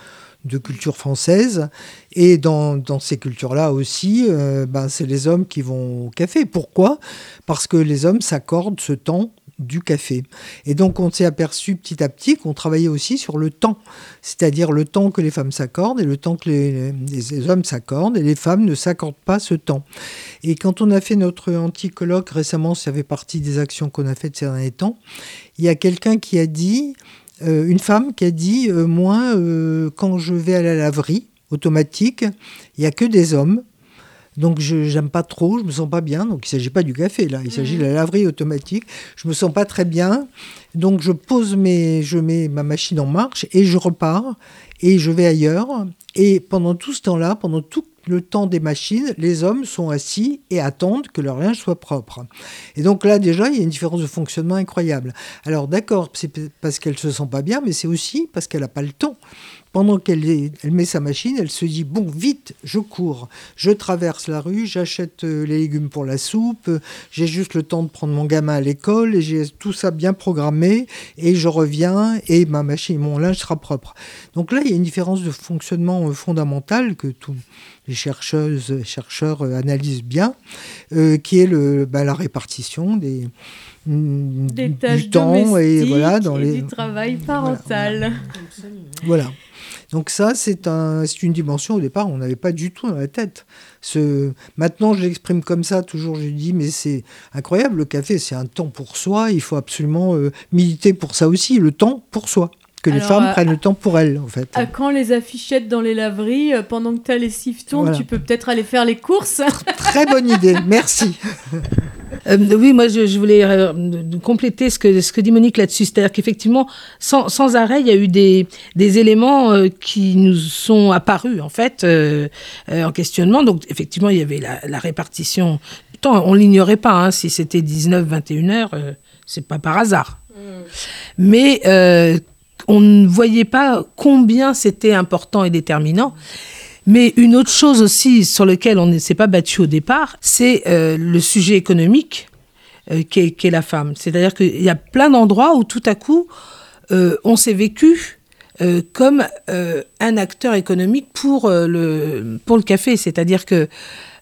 de culture française. Et dans, dans ces cultures-là aussi, euh, ben, c'est les hommes qui vont au café. Pourquoi? Parce que les hommes s'accordent ce temps du café. Et donc on s'est aperçu petit à petit qu'on travaillait aussi sur le temps, c'est-à-dire le temps que les femmes s'accordent et le temps que les, hommes s'accordent, et les femmes ne s'accordent pas ce temps. Et quand on a fait notre anti-colloque récemment, ça fait partie des actions qu'on a faites ces derniers temps, il y a quelqu'un qui a dit, euh, une femme qui a dit, euh, moi, euh, quand je vais à la laverie automatique, il n'y a que des hommes. Donc je j'aime pas trop, je me sens pas bien. Donc il s'agit pas du café là, il s'agit de la laverie automatique. Je me sens pas très bien, donc je pose mes, je mets ma machine en marche et je repars et je vais ailleurs. Et pendant tout ce temps-là, pendant tout le temps des machines, les hommes sont assis et attendent que leur linge soit propre. Et donc là déjà, il y a une différence de fonctionnement incroyable. Alors d'accord, c'est parce qu'elle se sent pas bien, mais c'est aussi parce qu'elle n'a pas le temps. Pendant qu'elle met sa machine, elle se dit bon vite, je cours, je traverse la rue, j'achète euh, les légumes pour la soupe, euh, j'ai juste le temps de prendre mon gamin à l'école et j'ai tout ça bien programmé et je reviens et ma machine, mon linge sera propre. Donc là, il y a une différence de fonctionnement euh, fondamentale que tous les chercheuses et chercheurs analysent bien, euh, qui est le, bah, la répartition des, des du tâches temps et voilà dans et les du travail parental. voilà. Donc ça, c'est un, une dimension au départ, on n'avait pas du tout dans la tête. Maintenant, je l'exprime comme ça, toujours je dis, mais c'est incroyable, le café, c'est un temps pour soi, il faut absolument euh, militer pour ça aussi, le temps pour soi. Que les femmes euh, prennent le temps pour elles, en fait. À quand les affichettes dans les laveries euh, Pendant que tu as les Voilà. tu peux peut-être aller faire les courses. Très bonne idée, merci. Euh, oui, moi je, je voulais euh, compléter ce que, ce que dit Monique là-dessus. C'est-à-dire qu'effectivement, sans, sans arrêt, il y a eu des, des éléments euh, qui nous sont apparus en fait euh, euh, en questionnement. Donc effectivement, il y avait la, la répartition. Pourtant, on l'ignorait pas. hein, si c'était 19, 21 heures, euh, c'est pas par hasard. Mais euh, on ne voyait pas combien c'était important et déterminant. Mais une autre chose aussi sur laquelle on ne s'est pas battu au départ, c'est euh, le sujet économique euh, qu'est la femme. C'est-à-dire qu'il y a plein d'endroits où tout à coup, euh, on s'est vécu euh, comme un acteur économique pour, le, pour le café. C'est-à-dire que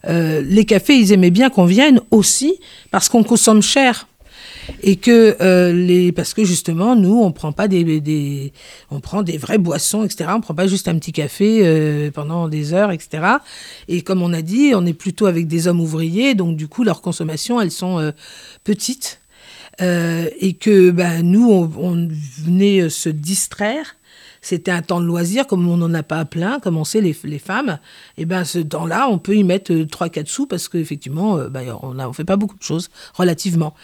les cafés, ils aimaient bien qu'on vienne aussi parce qu'on consomme cher et que euh, les parce que justement nous on prend pas des, des on prend des vraies boissons etc on prend pas juste un petit café euh, pendant des heures etc et comme on a dit on est plutôt avec des hommes ouvriers. Donc du coup leurs consommations elles sont euh, petites. Euh, et que ben nous on, on venait euh, se distraire c'était un temps de loisir, comme on n'en a pas plein, comme on sait les, les femmes. Et ben ce temps-là, on peut y mettre 3-4 sous parce qu'effectivement, euh, ben, on ne fait pas beaucoup de choses, relativement.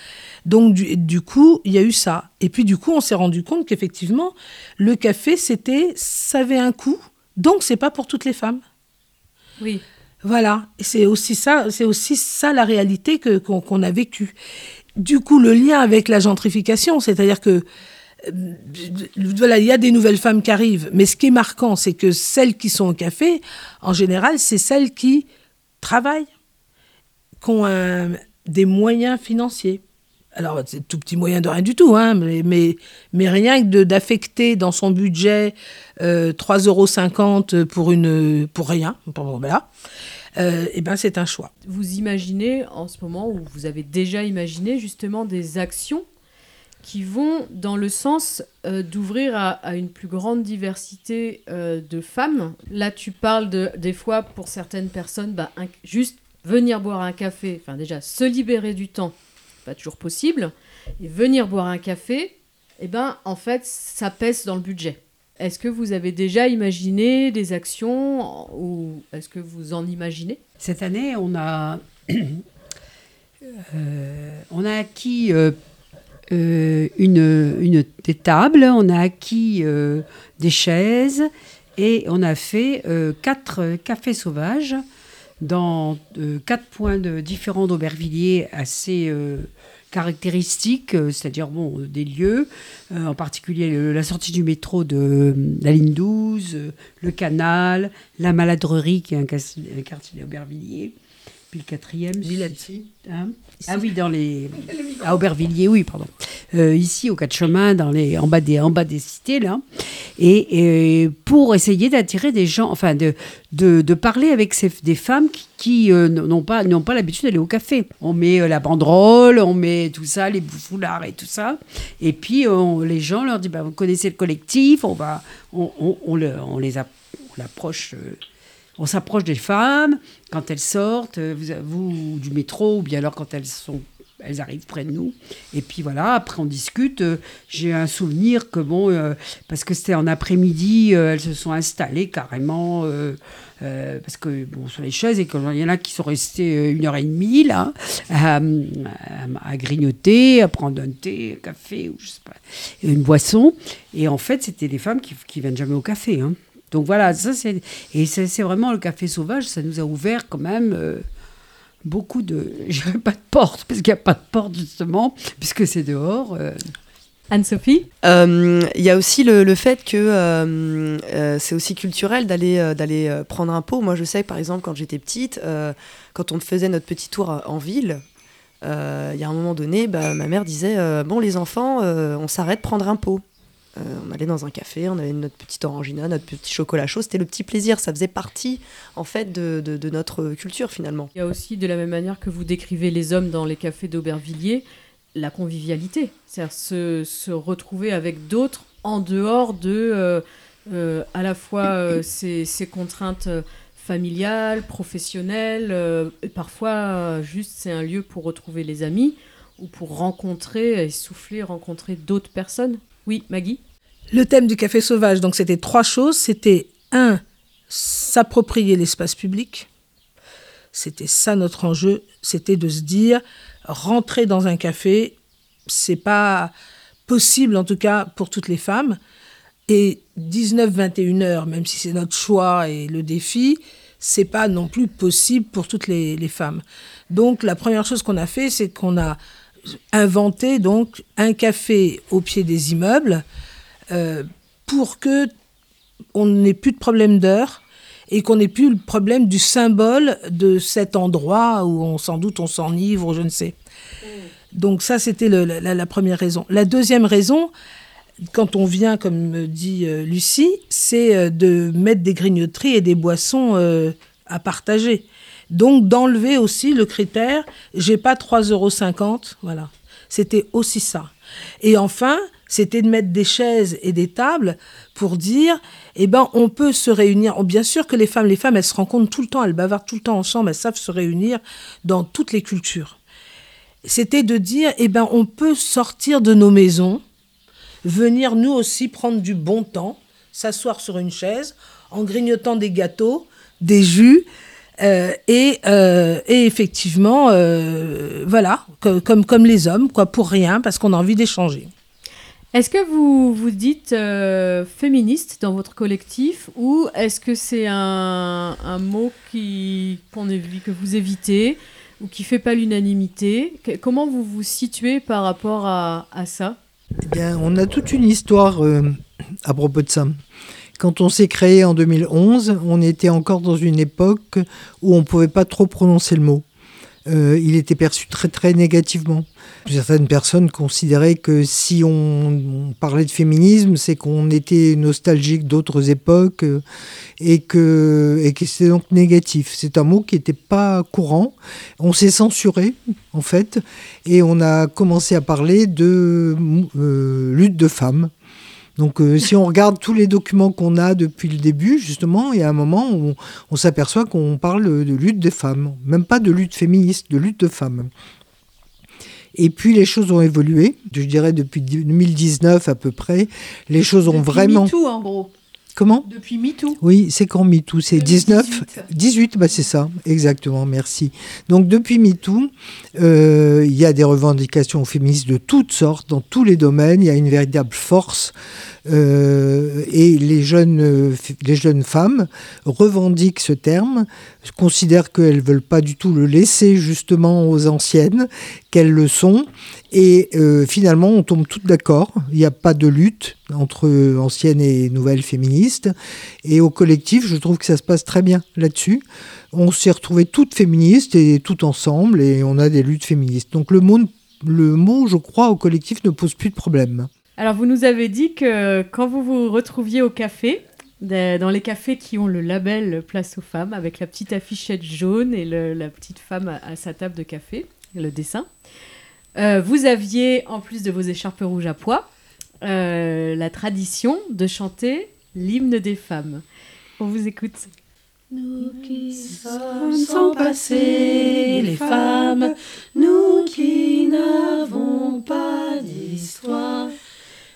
Donc du, du coup, il y a eu ça. Et puis du coup, on s'est rendu compte qu'effectivement, le café, c'était, ça avait un coût, donc c'est pas pour toutes les femmes. Oui. Voilà, c'est aussi ça, c'est aussi ça la réalité que qu'on a vécue. Du coup, le lien avec la gentrification, c'est-à-dire que euh, voilà, il y a des nouvelles femmes qui arrivent, mais ce qui est marquant, c'est que celles qui sont au café, en général, c'est celles qui travaillent, qui ont un- des moyens financiers. Alors, c'est tout petit moyen de rien du tout, hein, mais, mais, mais rien que d'affecter dans son budget euh, 3,50 euros pour, une, pour rien, voilà, euh, eh ben, c'est un choix. Vous imaginez en ce moment, ou vous avez déjà imaginé justement des actions qui vont dans le sens euh, d'ouvrir à, une plus grande diversité euh, de femmes. Là, tu parles de, des fois, pour certaines personnes, bah, juste venir boire un café, enfin déjà se libérer du temps, pas toujours possible, et venir boire un café, eh ben, en fait, ça pèse dans le budget. Est-ce que vous avez déjà imaginé des actions ou est-ce que vous en imaginez? Cette année, on a, euh, on a acquis une, une, des tables, on a acquis euh, des chaises et on a fait euh, quatre cafés sauvages dans euh, quatre points de, différents d'Aubervilliers assez euh, caractéristiques, euh, c'est-à-dire bon, euh, des lieux, euh, en particulier la sortie du métro de euh, la ligne 12, euh, le canal, la maladrerie qui est un, un quartier d'Aubervilliers, puis le quatrième. Villette. Hein ah oui, dans les à Aubervilliers, oui, pardon. Euh, ici, au quatre chemins, dans les en bas des en bas des cités là, et, et pour essayer d'attirer des gens, enfin de de, de parler avec ces, des femmes qui, qui, euh, n'ont pas l'habitude d'aller au café. On met euh, la banderole, on met tout ça, les foulards et tout ça, et puis on- les gens leur disent, bah, vous connaissez le collectif, on va on, on, on le- on les app- on l'approche. On s'approche des femmes quand elles sortent, euh, vous, du métro, ou bien alors quand elles arrivent près de nous. Et puis voilà, après on discute. Euh, J'ai un souvenir que, bon, euh, parce que c'était en après-midi, elles se sont installées carrément, parce que, bon, sur les chaises, et qu'il y en a qui sont restés euh, une heure et demie, là, à grignoter, à prendre un thé, un café, ou je sais pas, une boisson. Et en fait, c'était des femmes qui, qui viennent jamais au café, hein. Donc voilà, ça c'est et c'est c'est vraiment le café sauvage, ça nous a ouvert quand même euh, beaucoup de, je dirais pas de porte parce qu'il n'y a pas de porte justement puisque c'est dehors. euh. Anne-Sophie? Euh, Il y a aussi le, le fait que euh, euh, c'est aussi culturel d'aller euh, d'aller prendre un pot. Moi, je sais, par exemple, quand j'étais petite, euh, quand on faisait notre petit tour en ville, euh, il y a un moment donné, bah, ma mère disait euh, Bon, les enfants, euh, on s'arrête prendre un pot. Euh, on allait dans un café, on avait notre petite orangina, notre petit chocolat chaud. C'était le petit plaisir. Ça faisait partie, en fait, de, notre culture, finalement. Il y a aussi, de la même manière que vous décrivez les hommes dans les cafés d'Aubervilliers, la convivialité. C'est-à-dire se, retrouver avec d'autres en dehors de, euh, euh, à la fois, ces, contraintes familiales, professionnelles, et parfois, juste, c'est un lieu pour retrouver les amis ou pour rencontrer et souffler, rencontrer d'autres personnes. Oui, Maggie Le thème du café sauvage, donc c'était trois choses. C'était un, s'approprier l'espace public. C'était ça notre enjeu. C'était de se dire, rentrer dans un café, c'est pas possible en tout cas pour toutes les femmes. Et 19-21 heures, même si c'est notre choix et le défi, c'est pas non plus possible pour toutes les, les femmes. Donc la première chose qu'on a fait, c'est qu'on a inventé donc un café au pied des immeubles euh, pour que on n'ait plus de problème d'heure et qu'on n'ait plus le problème du symbole de cet endroit où on sans doute on s'enivre je ne sais. Donc ça c'était la, la première raison. La deuxième raison, quand on vient, comme me dit euh, Lucie, c'est euh, de mettre des grignoteries et des boissons à partager. Donc d'enlever aussi le critère, j'ai pas 3,50 euros, voilà. C'était aussi ça. Et enfin, c'était de mettre des chaises et des tables pour dire, eh ben, on peut se réunir. Oh, Bien sûr que les femmes, les femmes, elles se rencontrent tout le temps, elles bavardent tout le temps ensemble, elles savent se réunir dans toutes les cultures. C'était de dire, eh ben, on peut sortir de nos maisons, venir nous aussi prendre du bon temps, s'asseoir sur une chaise, en grignotant des gâteaux, des jus, euh, et, euh, et effectivement, euh, voilà, co- comme, comme les hommes, quoi, pour rien, parce qu'on a envie d'échanger. Est-ce que vous vous dites euh, féministe dans votre collectif ou est-ce que c'est un, un mot qui, qu'on évi- que vous évitez ou qui fait pas l'unanimité? Comment vous vous situez par rapport à, à ça? Eh bien, on a toute une histoire euh, à propos de ça. Quand on s'est créé en 2011, on était encore dans une époque où on ne pouvait pas trop prononcer le mot. Euh, il était perçu très très négativement. Certaines personnes considéraient que si on, parlait de féminisme, c'est qu'on était nostalgique d'autres époques euh, et que, et que c'était donc négatif. C'est un mot qui n'était pas courant. On s'est censuré en fait et on a commencé à parler de euh, lutte de femmes. Donc euh, si on regarde tous les documents qu'on a depuis le début, justement, il y a un moment où on, on s'aperçoit qu'on parle de lutte des femmes, même pas de lutte féministe, de lutte de femmes. Et puis les choses ont évolué, je dirais depuis 2019 à peu près, les choses ont Depuis vraiment... MeToo, en gros. Comment? Depuis MeToo. oui, c'est quand MeToo? C'est 19 2018. 18, bah c'est ça, exactement, merci. Donc depuis MeToo, euh, il y a des revendications féministes de toutes sortes, dans tous les domaines, il y a une véritable force. Euh, et les jeunes, euh, les jeunes femmes revendiquent ce terme, considèrent qu'elles ne veulent pas du tout le laisser justement aux anciennes, qu'elles le sont. Et euh, finalement, on tombe toutes d'accord. Il n'y a pas de lutte entre anciennes et nouvelles féministes. Et au collectif, je trouve que ça se passe très bien là-dessus. On s'est retrouvés toutes féministes et toutes ensemble, et on a des luttes féministes. Donc le mot, le mot, je crois, au collectif ne pose plus de problème. Alors, vous nous avez dit que quand vous vous retrouviez au café, dans les cafés qui ont le label Place aux femmes, avec la petite affichette jaune et le- la petite femme à, à sa table de café, le dessin, euh, vous aviez, en plus de vos écharpes rouges à pois, euh, la tradition de chanter l'hymne des femmes. On vous écoute. Nous qui sommes sans passé, les femmes, nous qui n'avons pas d'histoire.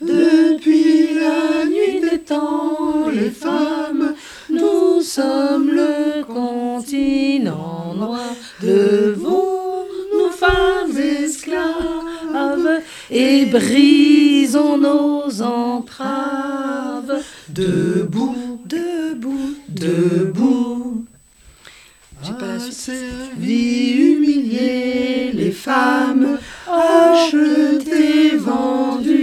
Depuis la nuit des temps, les femmes, nous sommes le continent noir. Devons nous femmes esclaves et brisons nos entraves. Debout, debout, debout. J'ai pas les femmes achetées, vendues,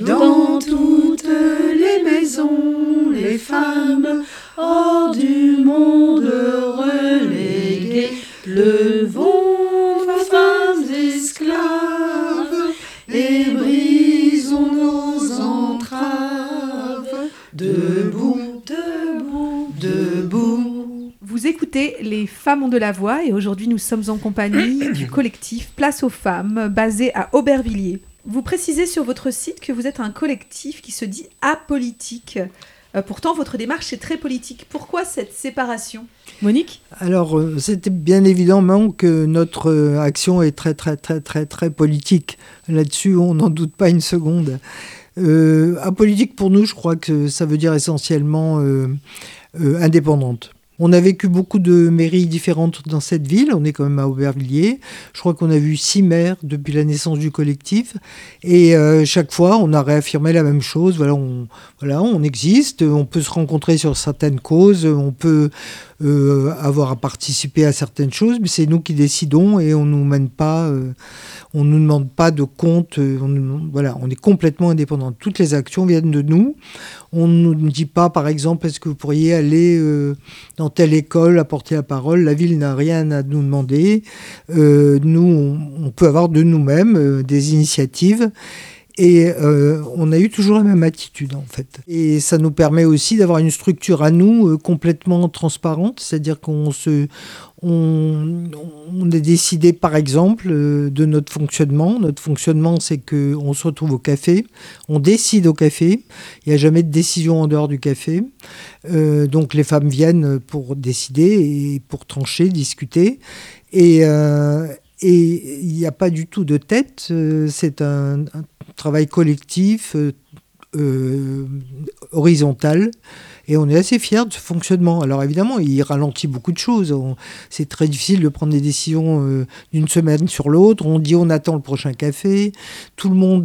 Dans toutes les maisons, les femmes hors du monde reléguées. Levons nos femmes esclaves et brisons nos entraves. Debout, debout, debout. Vous écoutez Les Femmes ont de la voix et aujourd'hui nous sommes en compagnie du collectif Place aux femmes basé à Aubervilliers. Vous précisez sur votre site que vous êtes un collectif qui se dit apolitique. Euh, pourtant, votre démarche est très politique. Pourquoi cette séparation? Monique? Alors, euh, c'était bien évidemment que notre euh, action est très, très, très, très, très politique. Là-dessus, on n'en doute pas une seconde. Apolitique, pour nous, je crois que ça veut dire essentiellement indépendante. On a vécu beaucoup de mairies différentes dans cette ville. On est quand même à Aubervilliers. Je crois qu'on a vu six maires depuis la naissance du collectif. Et euh, chaque fois, on a réaffirmé la même chose. Voilà, on, voilà, on existe. On peut se rencontrer sur certaines causes. On peut euh, avoir à participer à certaines choses, mais c'est nous qui décidons et on nous mène pas, euh, on nous demande pas de compte. euh, on, voilà, on est complètement indépendant. Toutes les actions viennent de nous. On ne nous dit pas, par exemple, est-ce que vous pourriez aller euh, dans telle école apporter la parole? La ville n'a rien à nous demander. Nous, on, peut avoir de nous-mêmes des initiatives. Et euh, on a eu toujours la même attitude en fait. Et ça nous permet aussi d'avoir une structure à nous euh, complètement transparente, c'est-à-dire qu'on se, on, on a décidé par exemple euh, de notre fonctionnement. Notre fonctionnement, c'est que on se retrouve au café, on décide au café. Il n'y a jamais de décision en dehors du café. Donc les femmes viennent pour décider et pour trancher, discuter. Et et il n'y a pas du tout de tête. c'est un travail collectif, euh, euh, horizontal. Et on est assez fiers de ce fonctionnement. Alors évidemment, il ralentit beaucoup de choses. C'est très difficile de prendre des décisions euh, d'une semaine sur l'autre. On dit on attend le prochain café. Tout le monde,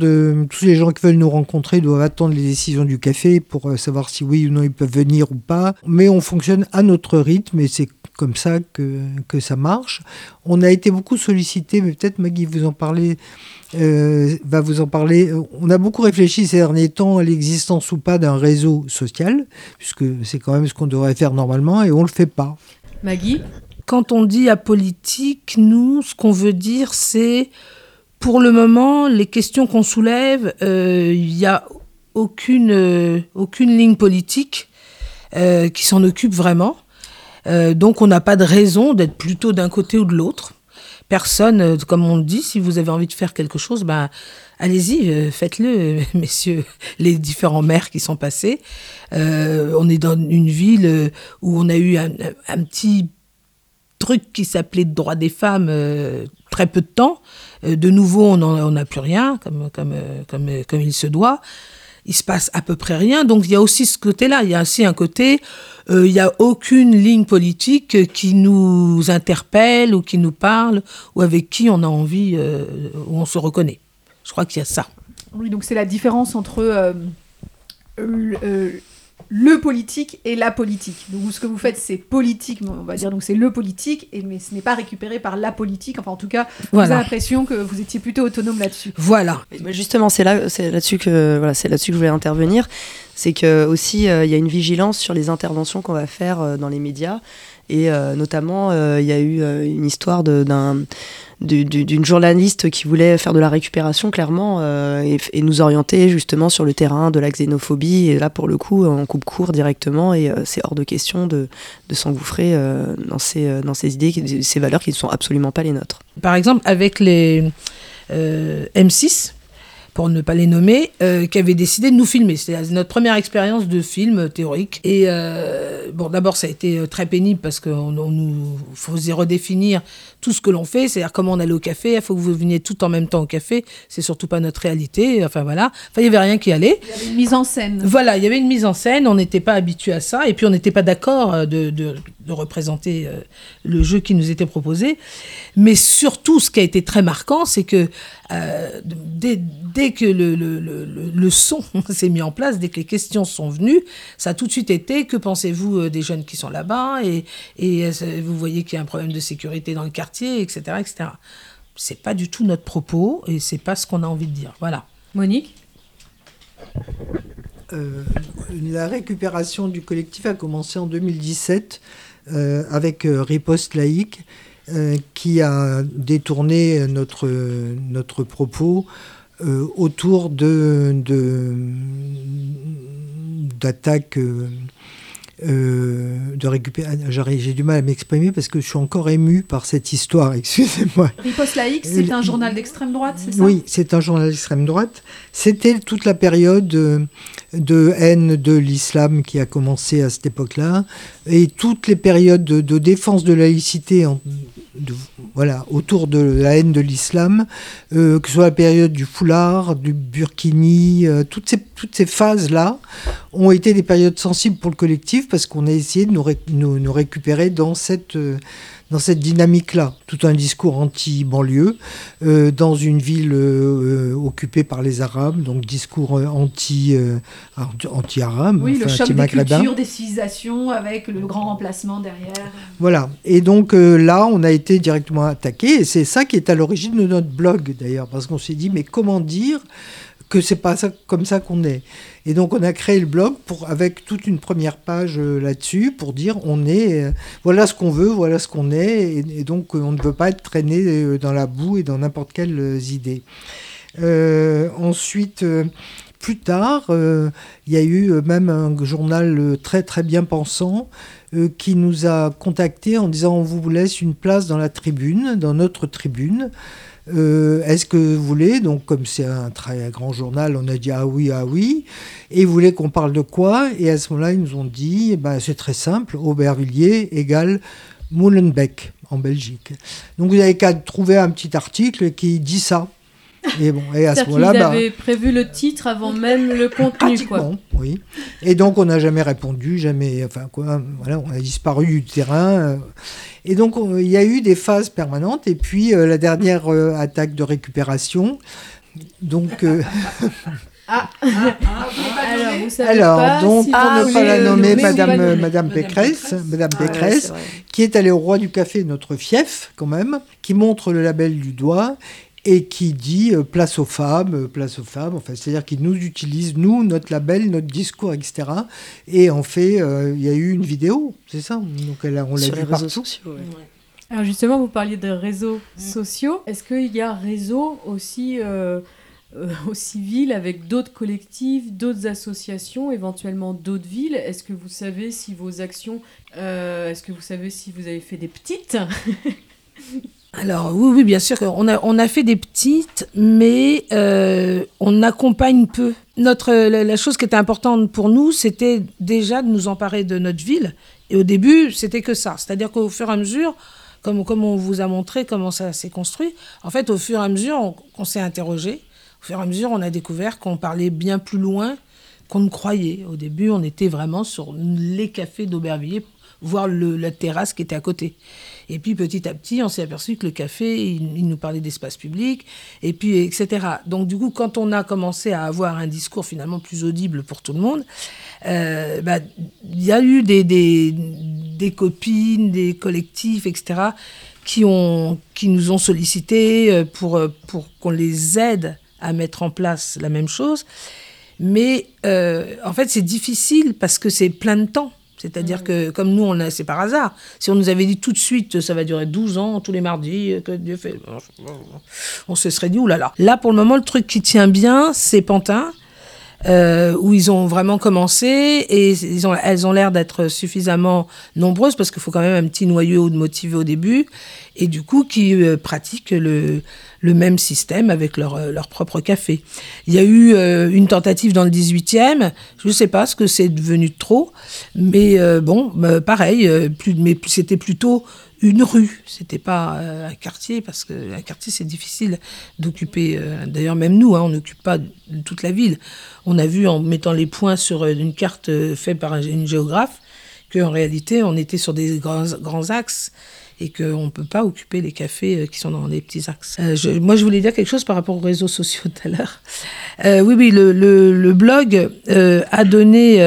tous les gens qui veulent nous rencontrer doivent attendre les décisions du café pour savoir si oui ou non ils peuvent venir ou pas. Mais on fonctionne à notre rythme et c'est comme ça que, que ça marche. On a été beaucoup sollicité, mais peut-être Maggie vous en parler, euh, va vous en parler. On a beaucoup réfléchi ces derniers temps à l'existence ou pas d'un réseau social, puisque c'est quand même ce qu'on devrait faire normalement, et on le fait pas. Maggie? Quand on dit apolitique, nous, ce qu'on veut dire, c'est pour le moment, les questions qu'on soulève, euh, il n'y a aucune, euh, aucune ligne politique euh, qui s'en occupe vraiment. Euh, donc on n'a pas de raison d'être plutôt d'un côté ou de l'autre. Personne, euh, comme on dit, si vous avez envie de faire quelque chose, ben, allez-y, euh, faites-le, messieurs les différents maires qui sont passés. On est dans une ville où on a eu un, petit truc qui s'appelait droit des femmes très peu de temps. De nouveau, on n'a plus rien, comme, comme, comme, comme il se doit. Il se passe à peu près rien. Donc il y a aussi ce côté-là. Il y a aussi un côté, euh, il n'y a aucune ligne politique euh, qui nous interpelle ou qui nous parle ou avec qui on a envie, euh, où on se reconnaît. Je crois qu'il y a ça. Oui, donc c'est la différence entre euh, le, politique et la politique. Donc ce que vous faites, c'est politique, on va dire, donc c'est le politique, et, mais ce n'est pas récupéré par la politique. Enfin, en tout cas, vous avez Voilà. l'impression que vous étiez plutôt autonome là-dessus. Voilà. Mais justement, c'est là, c'est là-dessus que voilà, c'est là-dessus que je voulais intervenir. C'est que aussi, euh, il y a une vigilance sur les interventions qu'on va faire euh, dans les médias, et euh, notamment, euh, il y a eu euh, une histoire de- d'un du- du- d'une journaliste qui voulait faire de la récupération clairement euh, et, nous orienter justement sur le terrain de la xénophobie et là pour le coup on coupe court directement et euh, c'est hors de question de, de s'engouffrer euh, dans, ces, euh, dans ces idées, ces valeurs qui ne sont absolument pas les nôtres. Par exemple, avec les euh, M6, pour ne pas les nommer, euh, qui avaient décidé de nous filmer. C'était notre première expérience de film euh, théorique. Et euh, bon, d'abord, ça a été euh, très pénible parce qu'on on nous faisait redéfinir tout ce que l'on fait, c'est-à-dire comment on allait au café. Il faut que vous veniez tout en même temps au café. C'est surtout pas notre réalité. Enfin voilà. Enfin, il y avait rien qui allait. Il y avait une mise en scène. Voilà, il y avait une mise en scène, on n'était pas habitué à ça, et puis on n'était pas d'accord euh, de, de- de représenter euh, le jeu qui nous était proposé. Mais surtout, ce qui a été très marquant, c'est que euh, dès, dès que le, le- le- le- son s'est mis en place, dès que les questions sont venues, ça a tout de suite été que pensez-vous des jeunes qui sont là-bas, et, et vous voyez qu'il y a un problème de sécurité dans le quartier, etc. etc. C'est pas du tout notre propos, et c'est pas ce qu'on a envie de dire. Voilà. Monique Euh, la récupération du collectif a commencé en 2017 euh, avec euh, Riposte laïque euh, qui a détourné notre, notre propos euh, autour de, de- d'attaques euh, euh, de récupération. J'ai du mal à m'exprimer parce que je suis encore ému par cette histoire, excusez-moi. Riposte laïque, c'est un journal d'extrême droite, c'est ça? Oui, c'est un journal d'extrême droite. C'était toute la période euh, de haine de l'islam qui a commencé à cette époque-là, et toutes les périodes de, défense de laïcité en- de- voilà, autour de la haine de l'islam, euh, que ce soit la période du foulard, du burkini, euh, toutes ces, phases-là ont été des périodes sensibles pour le collectif parce qu'on a essayé de nous récupérer dans cette, euh, dans cette dynamique-là. Tout un discours anti-banlieue euh, dans une ville euh, occupée par les Arabes, donc discours euh, anti, euh, anti- anti-arabe, Oui, le choc des cultures, des civilisations, avec le grand remplacement derrière. Voilà. Et donc là, on a été directement attaqué. Et c'est ça qui est à l'origine de notre blog, d'ailleurs, parce qu'on s'est dit, mais comment dire que c'est pas ça, comme ça qu'on est Et donc, on a créé le blog pour, avec toute une première page euh, là-dessus pour dire, on est, euh, voilà ce qu'on veut, voilà ce qu'on est. Et, donc, euh, on ne veut pas être traîné dans la boue et dans n'importe quelles idées. Ensuite, plus tard, il y a eu même un journal très très bien pensant qui nous a contactés en disant on vous laisse une place dans la tribune, dans notre tribune. Euh, Est-ce que vous voulez Donc, comme c'est un très grand journal, on a dit ah oui, ah oui. Et ils voulaient qu'on parle de quoi? Et à ce moment-là, ils nous ont dit eh ben, c'est très simple Aubervilliers égale Molenbeek en Belgique. Donc, vous n'avez qu'à trouver un petit article qui dit ça. Et bon, et à ce moment-là, bah, prévu le titre avant même le contenu, quoi. oui. Et donc on n'a jamais répondu, jamais, enfin quoi, voilà, on a disparu du terrain. euh. Et donc on- il y a eu des phases permanentes. Et puis euh, la dernière euh, attaque de récupération. Donc, euh, Alors, vous savez alors, pas donc si pour ne pas la nommer, Madame. Madame Pécresse, Madame Ah ouais, Pécresse, vrai. qui est allée au Roi du Café, notre fief quand même, qui montre le label du doigt et qui dit euh, place aux femmes, euh, place aux femmes, enfin, c'est-à-dire qu'il nous utilise, nous, notre label, notre discours, etc. Et en fait, euh, il y a eu une vidéo, c'est ça? Donc elle a- on l'a Sur vu les réseaux partout. sociaux. ouais. Alors justement, vous parliez de réseaux Mm. sociaux. Est-ce qu'il y a réseau aussi euh, euh, au civil avec d'autres collectifs, d'autres associations, éventuellement d'autres villes? Est-ce que vous savez si vos actions, euh, est-ce que vous savez si vous avez fait des petites? Alors oui, oui, bien sûr, on a, on a fait des petites, mais euh, on accompagne peu. Notre, la, chose qui était importante pour nous, c'était déjà de nous emparer de notre ville. Et au début, c'était que ça. C'est-à-dire qu'au fur et à mesure, comme, comme on vous a montré comment ça s'est construit, en fait, au fur et à mesure, on, on s'est interrogé. Au fur et à mesure, on a découvert qu'on parlait bien plus loin qu'on ne croyait. Au début, on était vraiment sur les cafés d'Aubervilliers, voire le- la terrasse qui était à côté. Et puis petit à petit, on s'est aperçu que le café, il, nous parlait d'espace public, et puis etc. Donc du coup, quand on a commencé à avoir un discours finalement plus audible pour tout le monde, euh, bah, il y a eu des, des, copines, des collectifs, etc., qui, ont, qui nous ont sollicité euh, pour, euh, pour qu'on les aide à mettre en place la même chose. Mais en fait, c'est difficile parce que c'est plein de temps. C'est-à-dire que, comme nous, on a, c'est par hasard. Si on nous avait dit tout de suite, ça va durer 12 ans, tous les mardis, que Dieu fait. On se serait dit, oulala. Là, pour le moment, le truc qui tient bien, c'est Pantin, euh, où ils ont vraiment commencé et ils ont, elles ont l'air d'être suffisamment nombreuses parce qu'il faut quand même un petit noyau de motivés au début et du coup qui euh, pratiquent le, le même système avec leur, euh, leur propre café. Il y a eu euh, une tentative dans le 18e, je ne sais pas ce que c'est devenu de trop, mais euh, bon, bah, pareil, plus, mais c'était plutôt une rue, c'était pas euh, un quartier, parce qu'un quartier c'est difficile d'occuper. euh, D'ailleurs, même nous, hein, on n'occupe pas toute la ville. On a vu en mettant les points sur euh, une carte faite par un- une géographe qu'en réalité, on était sur des grands, grands axes et qu'on ne peut pas occuper les cafés qui sont dans les petits axes. Moi, je voulais dire quelque chose par rapport aux réseaux sociaux tout à l'heure. Oui, oui, le, blog a donné...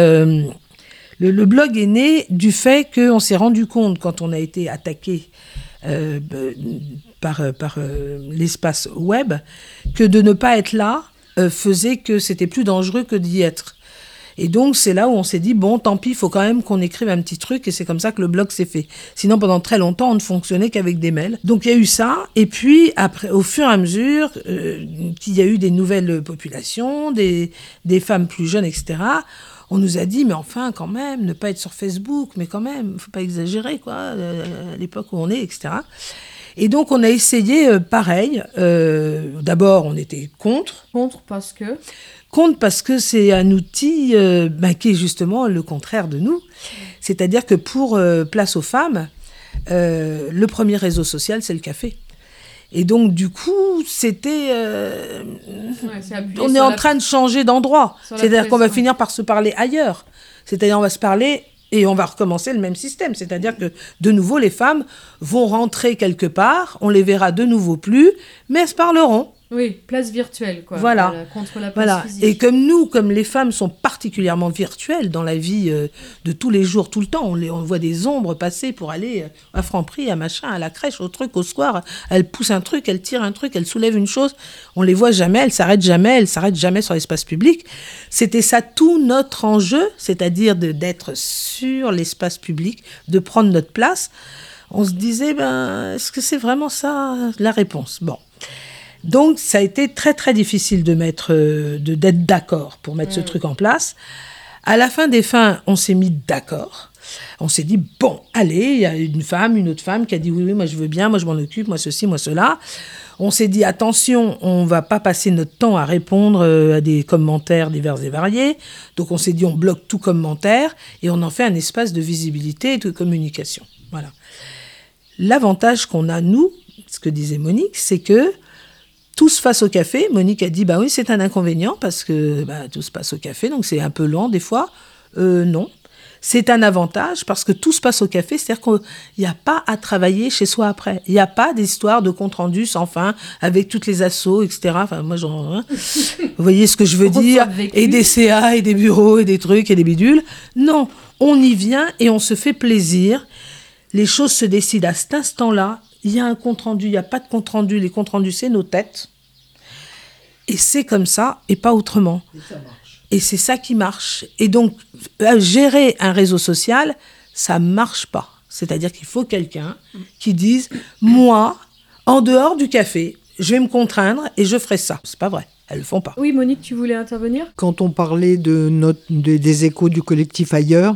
le, blog est né du fait qu'on s'est rendu compte, quand on a été attaqué euh, par, euh, euh, l'espace web, que de ne pas être là faisait que c'était plus dangereux que d'y être. Et donc, c'est là où on s'est dit, bon, tant pis, il faut quand même qu'on écrive un petit truc, et c'est comme ça que le blog s'est fait. Sinon, pendant très longtemps, on ne fonctionnait qu'avec des mails. Donc, il y a eu ça, et puis, après, au fur et à mesure qu'il y a eu des nouvelles populations, des, des femmes plus jeunes, etc., on nous a dit, mais enfin, quand même, ne pas être sur Facebook, mais quand même, faut pas exagérer, quoi, euh, à l'époque où on est, etc. Et donc, on a essayé euh, pareil. Euh, D'abord, on était contre. Contre parce que? Contre parce que c'est un outil bah, qui est justement le contraire de nous. C'est-à-dire que pour Place aux femmes, le premier réseau social, c'est le café. Et donc, du coup, c'était. euh, Ouais, on est en la- train de changer d'endroit. C'est-à-dire qu'on va finir par se parler ailleurs. C'est-à-dire on va se parler et on va recommencer le même système. C'est-à-dire que de nouveau, les femmes vont rentrer quelque part, on les verra de nouveau plus, mais elles se parleront. Oui, place virtuelle, quoi. Voilà. Contre la place Voilà. physique. Et comme nous, comme les femmes sont particulièrement virtuelles dans la vie euh, de tous les jours, tout le temps, on, les, on voit des ombres passer pour aller euh, à Franprix, à machin, à la crèche, au truc, au soir. Elle pousse un truc, elle tire un truc, elle soulève une chose. On les voit jamais, elles s'arrêtent jamais, elles s'arrêtent jamais sur l'espace public. C'était ça tout notre enjeu, c'est-à-dire d'être sur l'espace public, de prendre notre place. On se disait, ben, est-ce que c'est vraiment ça la réponse? Bon. Donc, ça a été très, très difficile de mettre, euh, de d'être d'accord pour mettre ce truc en place. À la fin des fins, on s'est mis d'accord. On s'est dit, bon, allez, il y a une femme, une autre femme qui a dit, oui, oui, moi je veux bien, moi je m'en occupe, moi ceci, moi cela. On s'est dit, attention, on va pas passer notre temps à répondre euh, à des commentaires divers et variés. Donc on s'est dit, on bloque tout commentaire et on en fait un espace de visibilité et de communication. Voilà. L'avantage qu'on a, nous, ce que disait Monique, c'est que Tout se passe au café. Monique a dit, bah oui, c'est un inconvénient parce que bah, tout se passe au café, donc c'est un peu lent des fois. Euh, non. C'est un avantage parce que tout se passe au café, c'est-à-dire qu'il n'y a pas à travailler chez soi après. Il n'y a pas d'histoire de compte rendu sans fin avec toutes les assos, etc. Enfin, moi, genre, hein. vous voyez ce que je veux dire? Et des CA, et des bureaux, et des trucs, et des bidules. Non, on y vient et on se fait plaisir. Les choses se décident à cet instant-là. Il y a un compte rendu, il n'y a pas de compte rendu. Les comptes rendus, c'est nos têtes. Et c'est comme ça et pas autrement. Et c'est ça qui marche. Et donc, gérer un réseau social, ça marche pas. C'est-à-dire qu'il faut quelqu'un qui dise, moi, en dehors du café, je vais me contraindre et je ferai ça. C'est pas vrai. Elles le font pas. Oui, Monique, tu voulais intervenir? Quand on parlait de notre, de- des échos du collectif ailleurs,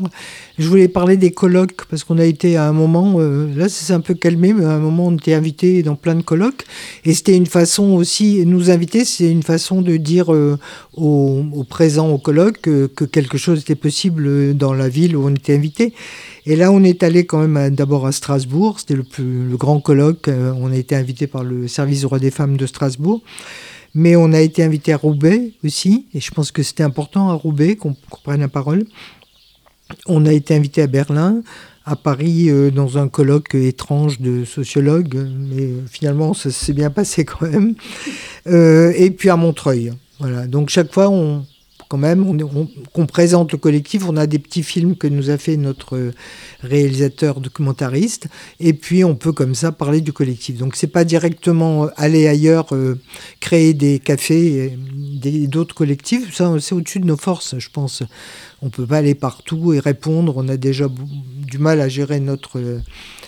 je voulais parler des colloques parce qu'on a été à un moment, euh, là ça s'est un peu calmé, mais à un moment on était invité dans plein de colloques et c'était une façon aussi, nous inviter, c'est une façon de dire euh, aux, aux présents au colloque euh, que quelque chose était possible dans la ville où on était invité. Et là, on est allé quand même d'abord à Strasbourg, c'était le, plus, le grand colloque, euh, on a été invité par le service du roi des femmes de Strasbourg. Mais on a été invité à Roubaix aussi, et je pense que c'était important à Roubaix qu'on prenne la parole. On a été invité à Berlin, à Paris, euh, dans un colloque étrange de sociologues, mais finalement ça s'est bien passé quand même. Euh, et puis à Montreuil. Voilà. Donc chaque fois, on, quand même, on, on- qu'on présente le collectif, on a des petits films que nous a fait notre euh, réalisateur documentariste, et puis on peut comme ça parler du collectif. Donc c'est pas directement euh, aller ailleurs, euh, créer des cafés, et des- d'autres collectifs, ça c'est au-dessus de nos forces, je pense. On peut pas aller partout et répondre, on a déjà du mal à gérer notre...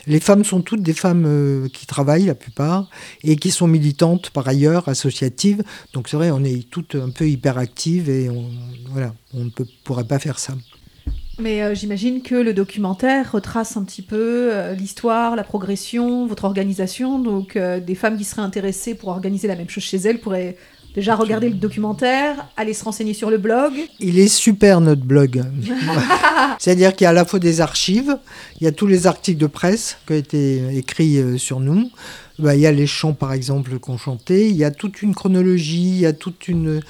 les femmes sont toutes des femmes euh, qui travaillent, la plupart, et qui sont militantes par ailleurs, associatives. Donc c'est vrai, on est toutes un peu hyperactives et on, voilà, ne pourrait pas faire ça. Mais euh, j'imagine que le documentaire retrace un petit peu euh, l'histoire, la progression, votre organisation. Donc, des femmes qui seraient intéressées pour organiser la même chose chez elles pourraient déjà regarder le documentaire, aller se renseigner sur le blog. Il est super notre blog. C'est-à-dire qu'il y a à la fois des archives, il y a tous les articles de presse qui ont été écrits euh, sur nous. Bah, il y a les chants par exemple qu'on chantait, il y a toute une chronologie, il y a toute une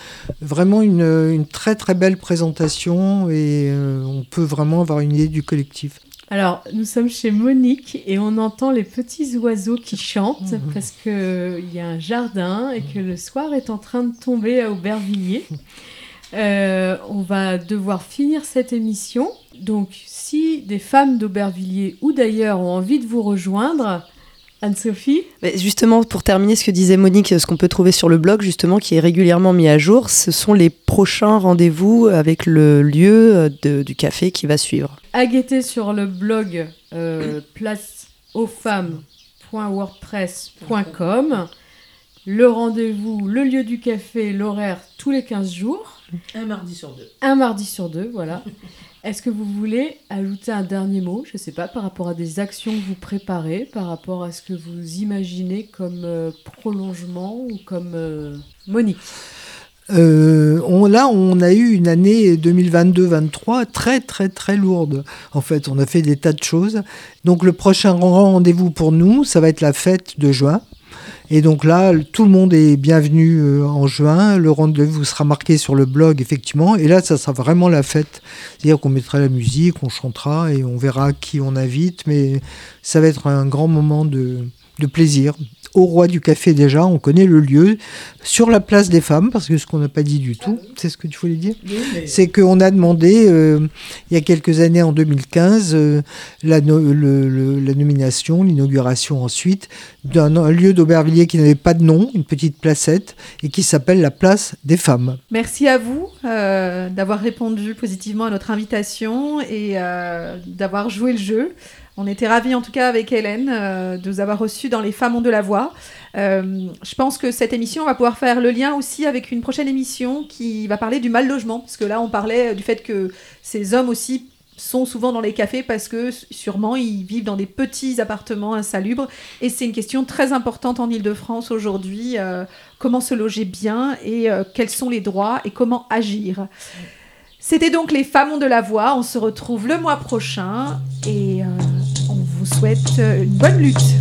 vraiment une, une très très belle présentation et euh, on peut vraiment avoir une idée du collectif. Alors, nous sommes chez Monique et on entend les petits oiseaux qui chantent parce qu'il y a un jardin et que le soir est en train de tomber à Aubervilliers. Euh, on va devoir finir cette émission. Donc, si des femmes d'Aubervilliers ou d'ailleurs ont envie de vous rejoindre, Anne-Sophie, justement, pour terminer ce que disait Monique, ce qu'on peut trouver sur le blog, justement, qui est régulièrement mis à jour, ce sont les prochains rendez-vous avec le lieu euh, de- du café qui va suivre. à guetter sur le blog euh, placeauxfemmes.wordpress.com. Le rendez-vous, le lieu du café, l'horaire tous les 15 jours. Un mardi sur deux. Un mardi sur deux, voilà. Est-ce que vous voulez ajouter un dernier mot, je ne sais pas, par rapport à des actions que vous préparez, par rapport à ce que vous imaginez comme euh, prolongement ou comme euh, Monique? Euh, là, on a eu une année 2022-23 très très très lourde. En fait, on a fait des tas de choses. Donc le prochain rendez-vous pour nous, ça va être la fête de juin. Et donc là, tout le monde est bienvenu euh, en juin. Le rendez-vous sera marqué sur le blog, effectivement. Et là, ça sera vraiment la fête. C'est-à-dire qu'on mettra la musique, on chantera et on verra qui on invite. Mais ça va être un grand moment de, de plaisir. Au Roi du Café déjà, on connaît le lieu, sur la place des femmes, parce que ce qu'on n'a pas dit du tout, c'est ce que tu voulais dire c'est qu'on a demandé, euh, il y a quelques années, en 2015, euh, la, no- le- le- la nomination, l'inauguration ensuite, d'un un lieu d'Aubervilliers qui n'avait pas de nom, une petite placette, et qui s'appelle la place des femmes. Merci à vous euh, d'avoir répondu positivement à notre invitation et euh, d'avoir joué le jeu. On était ravis en tout cas avec Hélène euh, de vous avoir reçus dans Les Femmes ont de la voix. Euh, je pense que cette émission on va pouvoir faire le lien aussi avec une prochaine émission qui va parler du mal logement, parce que là on parlait du fait que ces hommes aussi sont souvent dans les cafés parce que sûrement ils vivent dans des petits appartements insalubres et c'est une question très importante en Ile-de-France aujourd'hui. euh, comment se loger bien et euh, quels sont les droits et comment agir. C'était donc les femmes ont de la voix. On se retrouve le mois prochain et euh, on vous souhaite euh, une bonne lutte.